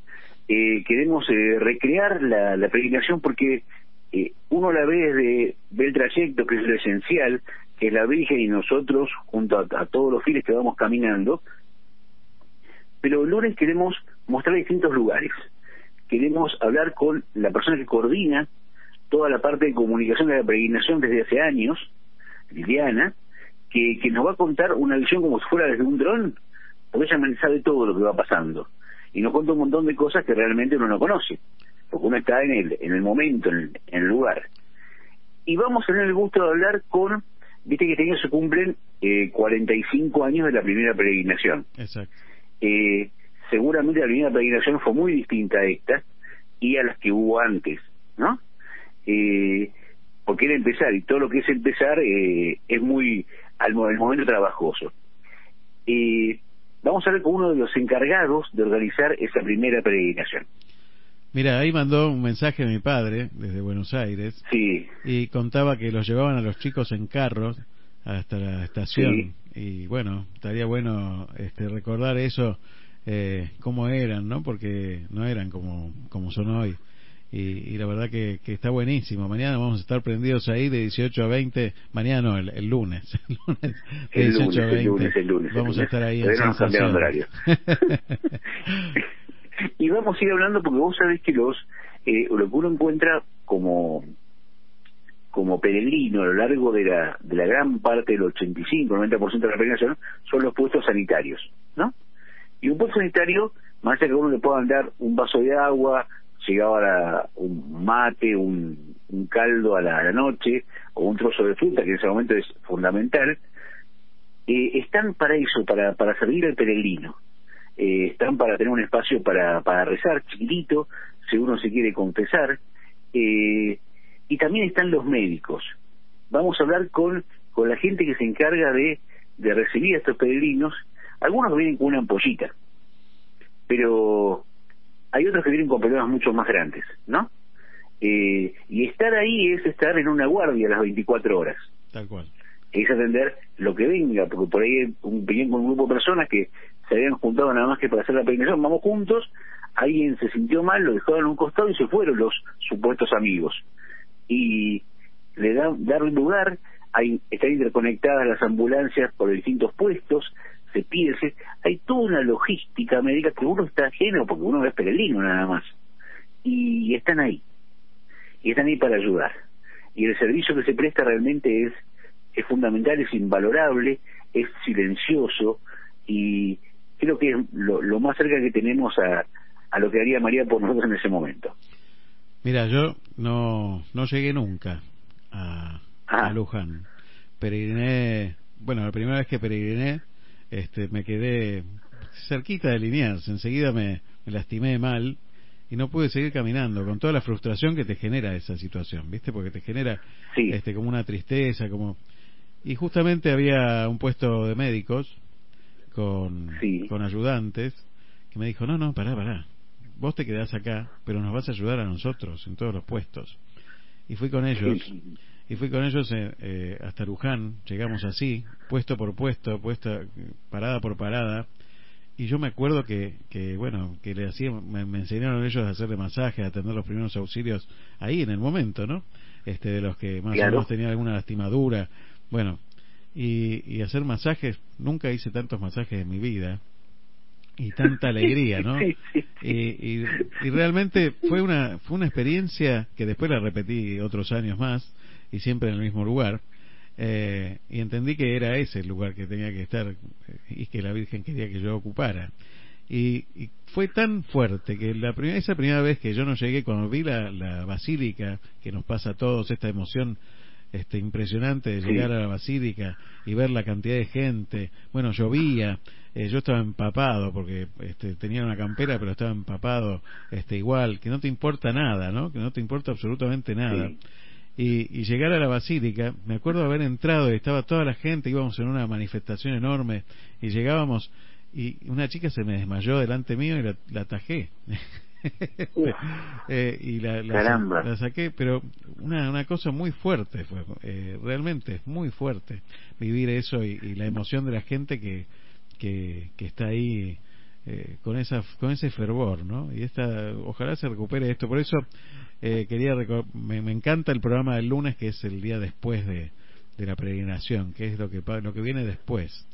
Eh, queremos eh, recrear la, la peregrinación porque eh, uno la ve desde ve el trayecto, que es lo esencial, que la Virgen y nosotros, junto a, a todos los fieles que vamos caminando, pero el lunes queremos mostrar distintos lugares. Queremos hablar con la persona que coordina toda la parte de comunicación de la peregrinación desde hace años, Liliana, que, que nos va a contar una visión como si fuera desde un dron, porque ella sabe todo lo que va pasando. Y nos cuenta un montón de cosas que realmente uno no conoce, porque uno está en el, en el momento, en el, en el lugar. Y vamos a tener el gusto de hablar con, viste que este año se cumplen eh, 45 años de la primera peregrinación. Exacto. Eh, seguramente la primera peregrinación fue muy distinta a esta y a las que hubo antes, ¿no? Eh, porque era empezar y todo lo que es empezar eh, es muy al momento trabajoso. Eh, vamos a ver con uno de los encargados de organizar esa primera peregrinación. Mira, ahí mandó un mensaje mi padre desde Buenos Aires Sí, y contaba que los llevaban a los chicos en carros hasta la estación y bueno, estaría bueno este recordar eso eh, cómo eran, ¿no? Porque no eran como como son hoy. Y, y la verdad que, que está buenísimo. Mañana vamos a estar prendidos ahí de 18 a 20. Mañana no, el, el lunes. *laughs* El lunes de El 18 a lunes, 20. el lunes, el lunes, Vamos a lunes. estar ahí en *laughs* y vamos a ir hablando porque vos sabés que los eh, lo que uno encuentra como como peregrino a lo largo de la, de la gran parte del 85-90% de la peregrinación son los puestos sanitarios, ¿no? Y un puesto sanitario, más allá que uno le puedan dar un vaso de agua, llegaba la- un mate, un, caldo a la, a la noche, o un trozo de fruta, que en ese momento es fundamental, eh, están para eso, para, para servir al peregrino. Eh, están para tener un espacio para, para rezar, chiquitito, si uno se quiere confesar. Eh, y también están los médicos. Vamos a hablar con, con la gente que se encarga de, de recibir a estos peregrinos. Algunos vienen con una ampollita, pero hay otros que vienen con problemas mucho más grandes, ¿no? Eh, y estar ahí es estar en una guardia las 24 horas Tal cual. es atender lo que venga, porque por ahí un, venían con un grupo de personas que se habían juntado nada más que para hacer la peregrinación, vamos juntos, alguien se sintió mal, lo dejaron a un costado y se fueron los supuestos amigos. Y le da, darle lugar, hay, están interconectadas las ambulancias por distintos puestos, se pide, se- hay toda una logística médica que uno está ajeno porque uno es peregrino nada más. Y están ahí, y están ahí para ayudar. Y el servicio que se presta realmente es es fundamental, es invalorable, es silencioso y creo que es lo, lo más cerca que tenemos a, a lo que haría María por nosotros en ese momento. Mira, yo no, no llegué nunca a, a Luján. Peregriné bueno, la primera vez que peregriné, este, me quedé cerquita de Liniers. Enseguida me, me lastimé mal y no pude seguir caminando con toda la frustración que te genera esa situación, ¿viste? Porque te genera este como una tristeza, como y justamente había un puesto de médicos con con ayudantes que me dijo, "No, no, pará, pará. Vos te quedás acá, pero nos vas a ayudar a nosotros en todos los puestos." Y fui con ellos. Y fui con ellos eh, eh, hasta Luján, llegamos así, puesto por puesto, puesta parada por parada. Y yo me acuerdo que, que bueno, que le hacían, me, enseñaron ellos a hacerle masaje, a atender los primeros auxilios ahí en el momento, ¿no? Este, de los que más o menos tenían alguna lastimadura, bueno, y, y hacer masajes, nunca hice tantos masajes en mi vida, y tanta alegría, ¿no? *laughs* Y, y, y, realmente fue una fue una experiencia que después la repetí otros años más y siempre en el mismo lugar eh, y entendí que era ese el lugar que tenía que estar eh, y que la Virgen quería que yo ocupara. Y, fue tan fuerte que la primera, esa primera vez que yo no llegué, cuando vi la, la basílica, que nos pasa a todos esta emoción este, impresionante de llegar a la basílica y ver la cantidad de gente, bueno, llovía, eh, yo estaba empapado porque este, tenía una campera, pero estaba empapado este, igual, que no te importa nada, ¿no? Que no te importa absolutamente nada y, y, llegar a la basílica, me acuerdo haber entrado y estaba toda la gente, íbamos en una manifestación enorme y llegábamos y una chica se me desmayó delante mío y la, la atajé. *laughs* *laughs* eh, y la, la, saqué, pero una, una cosa muy fuerte fue, eh, realmente es muy fuerte vivir eso y, y, la emoción de la gente que, que, que está ahí eh, con esa con ese fervor no y esta ojalá se recupere esto. Por eso eh, quería me, me, encanta el programa del lunes que es el día después de, de la peregrinación que es lo que lo que viene después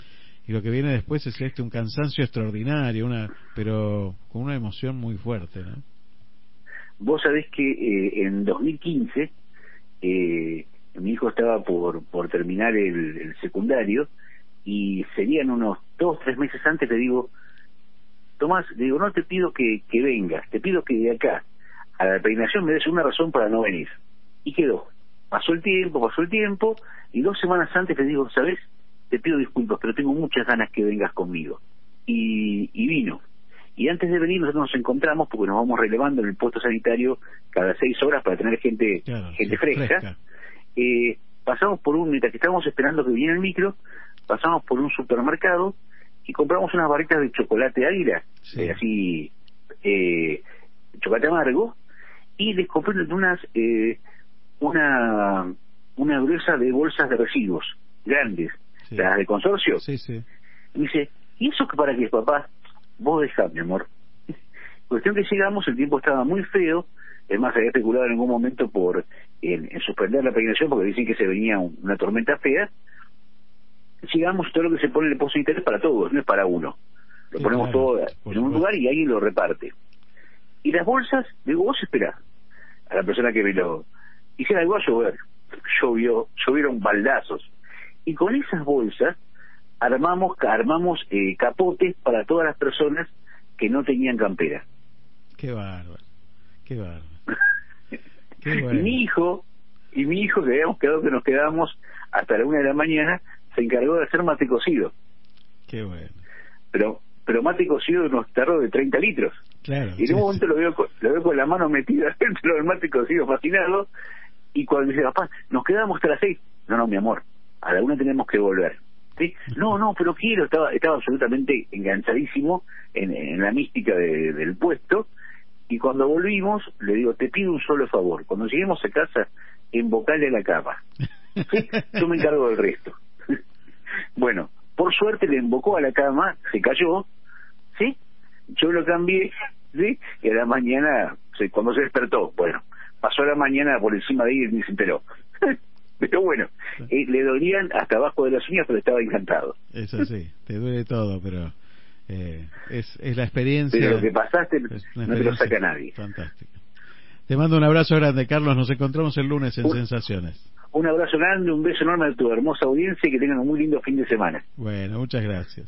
y lo que viene después es este un cansancio extraordinario una pero con una emoción muy fuerte no vos sabés que eh, en 2015 eh, mi hijo estaba por por terminar el, secundario y serían unos dos tres meses antes le digo Tomás, digo, no te pido que, que vengas, te pido que de acá a la peregrinación me des una razón para no venir. Y quedó. Pasó el tiempo, pasó el tiempo, y dos semanas antes le digo, ¿sabes? Te pido disculpas, pero tengo muchas ganas que vengas conmigo. Y, y vino. Y antes de venir nosotros nos encontramos, porque nos vamos relevando en el puesto sanitario cada seis horas para tener gente, gente fresca. Eh, pasamos por un, mientras que estábamos esperando que viniera el micro, pasamos por un supermercado y compramos unas barritas de chocolate águila, eh, así, eh, chocolate amargo, y les compré unas, eh, una, una gruesa de bolsas de residuos grandes, las de consorcio. Y dice, ¿y eso que para qué, papá? Vos dejá, mi amor. *laughs* Cuestión que llegamos, el tiempo estaba muy feo, es más, había especulado en algún momento por en, suspender la peregrinación porque dicen que se venía una tormenta fea, llegamos todo lo que se pone en el depósito de interés para todos, no es para uno. Lo ponemos todo en un lugar y alguien lo reparte. Y las bolsas, digo, vos esperá a la persona que me lo... Y se algo a llover. Llovió, llovieron baldazos. Y con esas bolsas armamos armamos eh, capotes para todas las personas que no tenían campera. Qué bárbaro, qué bárbaro. *laughs* Y mi hijo, y mi hijo que habíamos quedado que nos quedamos hasta la una de la mañana, se encargó de hacer mate cocido. Qué bueno. Pero pero mate cocido en unos tarros de 30 litros. Claro, y en un momento lo veo, con, lo veo con la mano metida *laughs* dentro del mate cocido fascinado y cuando dice, papá, nos quedamos hasta las seis. No, no, mi amor, a la una tenemos que volver. ¿Sí? No, no, pero quiero, estaba, estaba absolutamente enganchadísimo en, en la mística de, del puesto y cuando volvimos le digo, te pido un solo favor, cuando lleguemos a casa, a la cama. ¿Sí? Yo me encargo del resto. *laughs* Bueno, por suerte le invocó a la cama, se cayó, ¿sí? Yo lo cambié, ¿sí? Y a la mañana, cuando se despertó, bueno, pasó la mañana por encima de él y se enteró. *laughs* pero bueno, eh, le dolían hasta abajo de las uñas, pero estaba encantado. Eso sí, *laughs* te duele todo, pero eh, es, es la experiencia. Pero lo que pasaste no te lo saca nadie. Fantástico. Te mando un abrazo grande, Carlos. Nos encontramos el lunes en Sensaciones. Un abrazo grande, un beso enorme a tu hermosa audiencia y que tengan un muy lindo fin de semana. Bueno, muchas gracias.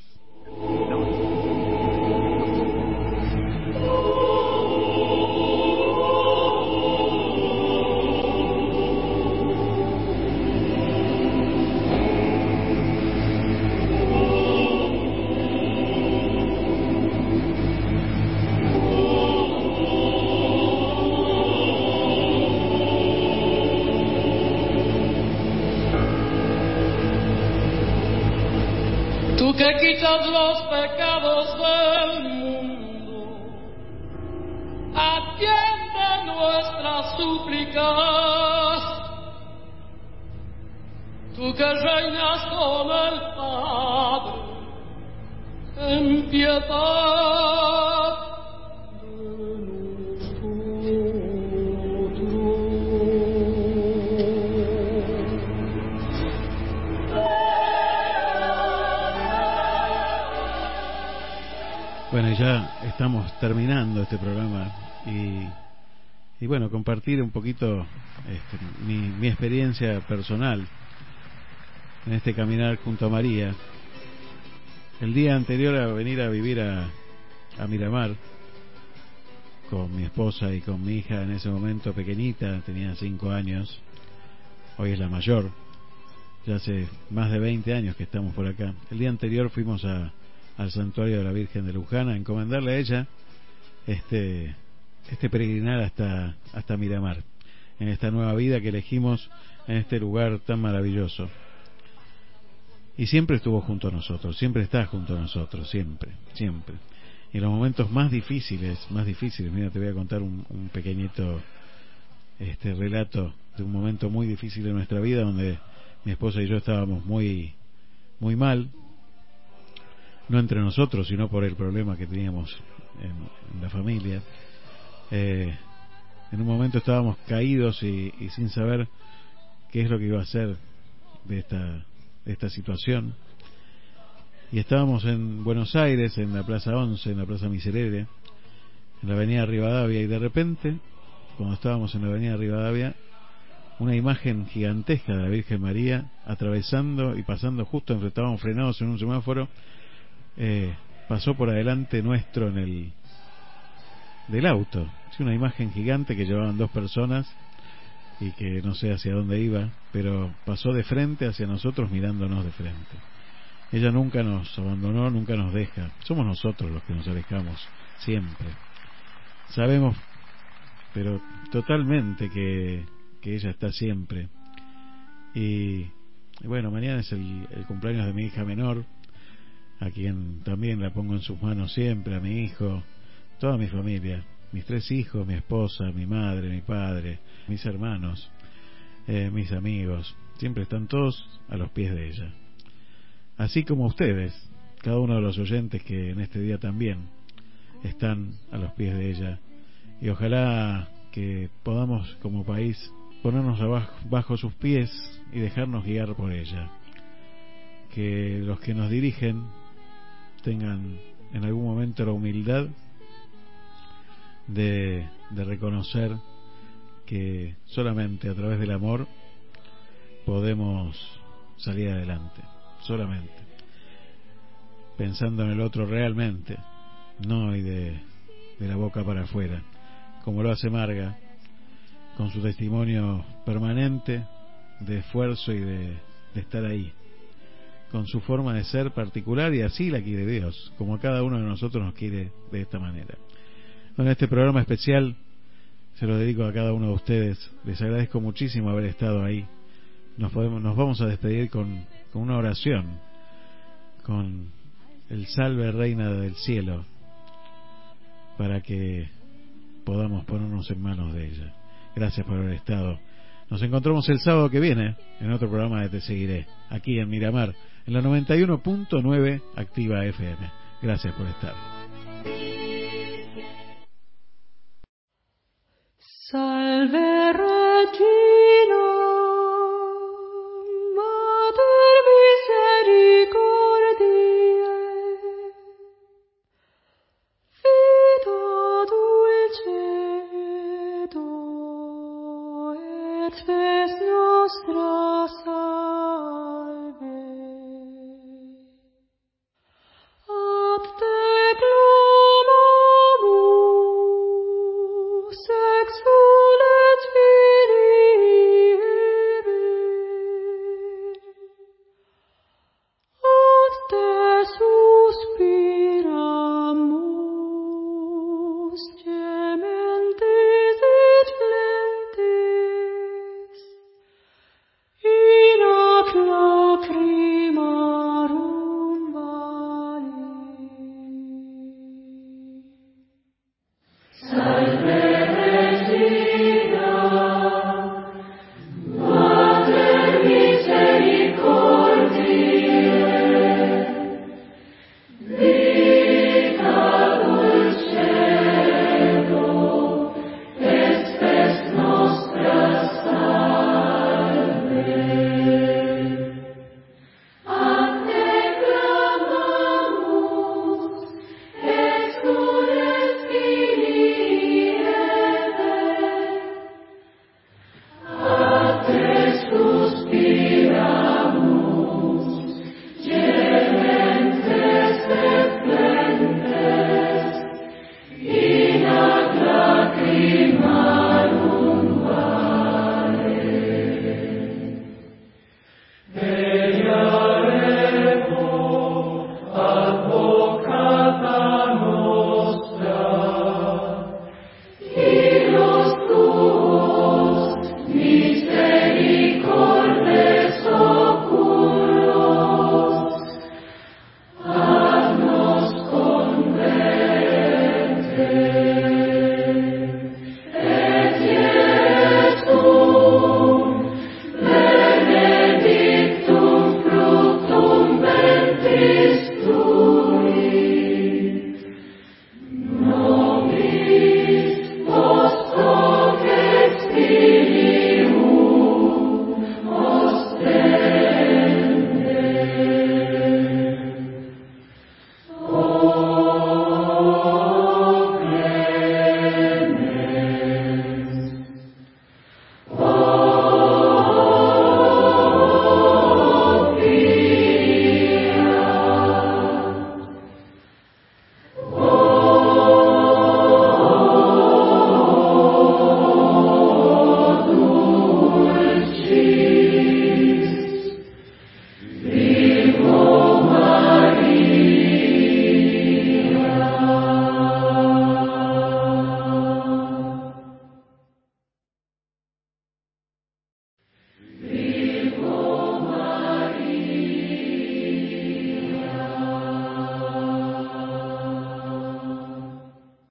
Bueno, ya estamos terminando este programa y, y bueno, compartir un poquito este, mi, mi experiencia personal en este caminar junto a María. El día anterior a venir a vivir a, a Miramar, con mi esposa y con mi hija en ese momento pequeñita, tenía cinco años, hoy es la mayor, ya hace más de 20 años que estamos por acá. El día anterior fuimos a, al santuario de la Virgen de Luján a encomendarle a ella este, este peregrinar hasta, hasta Miramar, en esta nueva vida que elegimos en este lugar tan maravilloso. Y siempre estuvo junto a nosotros, siempre está junto a nosotros, siempre, siempre. Y en los momentos más difíciles, más difíciles, mira, te voy a contar un, un pequeñito este relato de un momento muy difícil de nuestra vida donde mi esposa y yo estábamos muy muy mal no entre nosotros sino por el problema que teníamos en, la familia eh, en un momento estábamos caídos y, y, sin saber qué es lo que iba a hacer de esta esta situación. Y estábamos en Buenos Aires en la Plaza 11 en la Plaza Miserere en la Avenida Rivadavia y de repente cuando estábamos en la Avenida Rivadavia una imagen gigantesca de la Virgen María atravesando y pasando justo estábamos frenados en un semáforo eh, pasó por adelante nuestro en el del auto. Es una imagen gigante que llevaban dos personas y que no sé hacia dónde iba pero pasó de frente hacia nosotros mirándonos de frente. Ella nunca nos abandonó nunca nos deja. Somos nosotros los que nos alejamos siempre. Sabemos pero totalmente que que ella está siempre. Y, y bueno, mañana es el, el, cumpleaños de mi hija menor, a quien también la pongo en sus manos siempre, a mi hijo, toda mi familia, mis tres hijos, mi esposa, mi madre, mi padre, mis hermanos, eh, mis amigos, siempre están todos a los pies de ella. Así como ustedes, cada uno de los oyentes que en este día también están a los pies de ella. Y ojalá que podamos como país ponernos abajo, bajo sus pies y dejarnos guiar por ella. Que los que nos dirigen tengan en algún momento la humildad de, reconocer que solamente a través del amor podemos salir adelante, solamente. Pensando en el otro realmente, no y de, de la boca para afuera, como lo hace Marga con su testimonio permanente de esfuerzo y de, de, estar ahí, con su forma de ser particular y así la quiere Dios, como cada uno de nosotros nos quiere de esta manera. Bueno, este programa especial se lo dedico a cada uno de ustedes, les agradezco muchísimo haber estado ahí. Nos, podemos, nos vamos a despedir con, con una oración, con el salve reina del cielo, para que podamos ponernos en manos de ella. Gracias por haber estado. Nos encontramos el sábado que viene en otro programa de Te Seguiré, aquí en Miramar, en la 91.9 Activa FM. Gracias por estar. Salve Regina.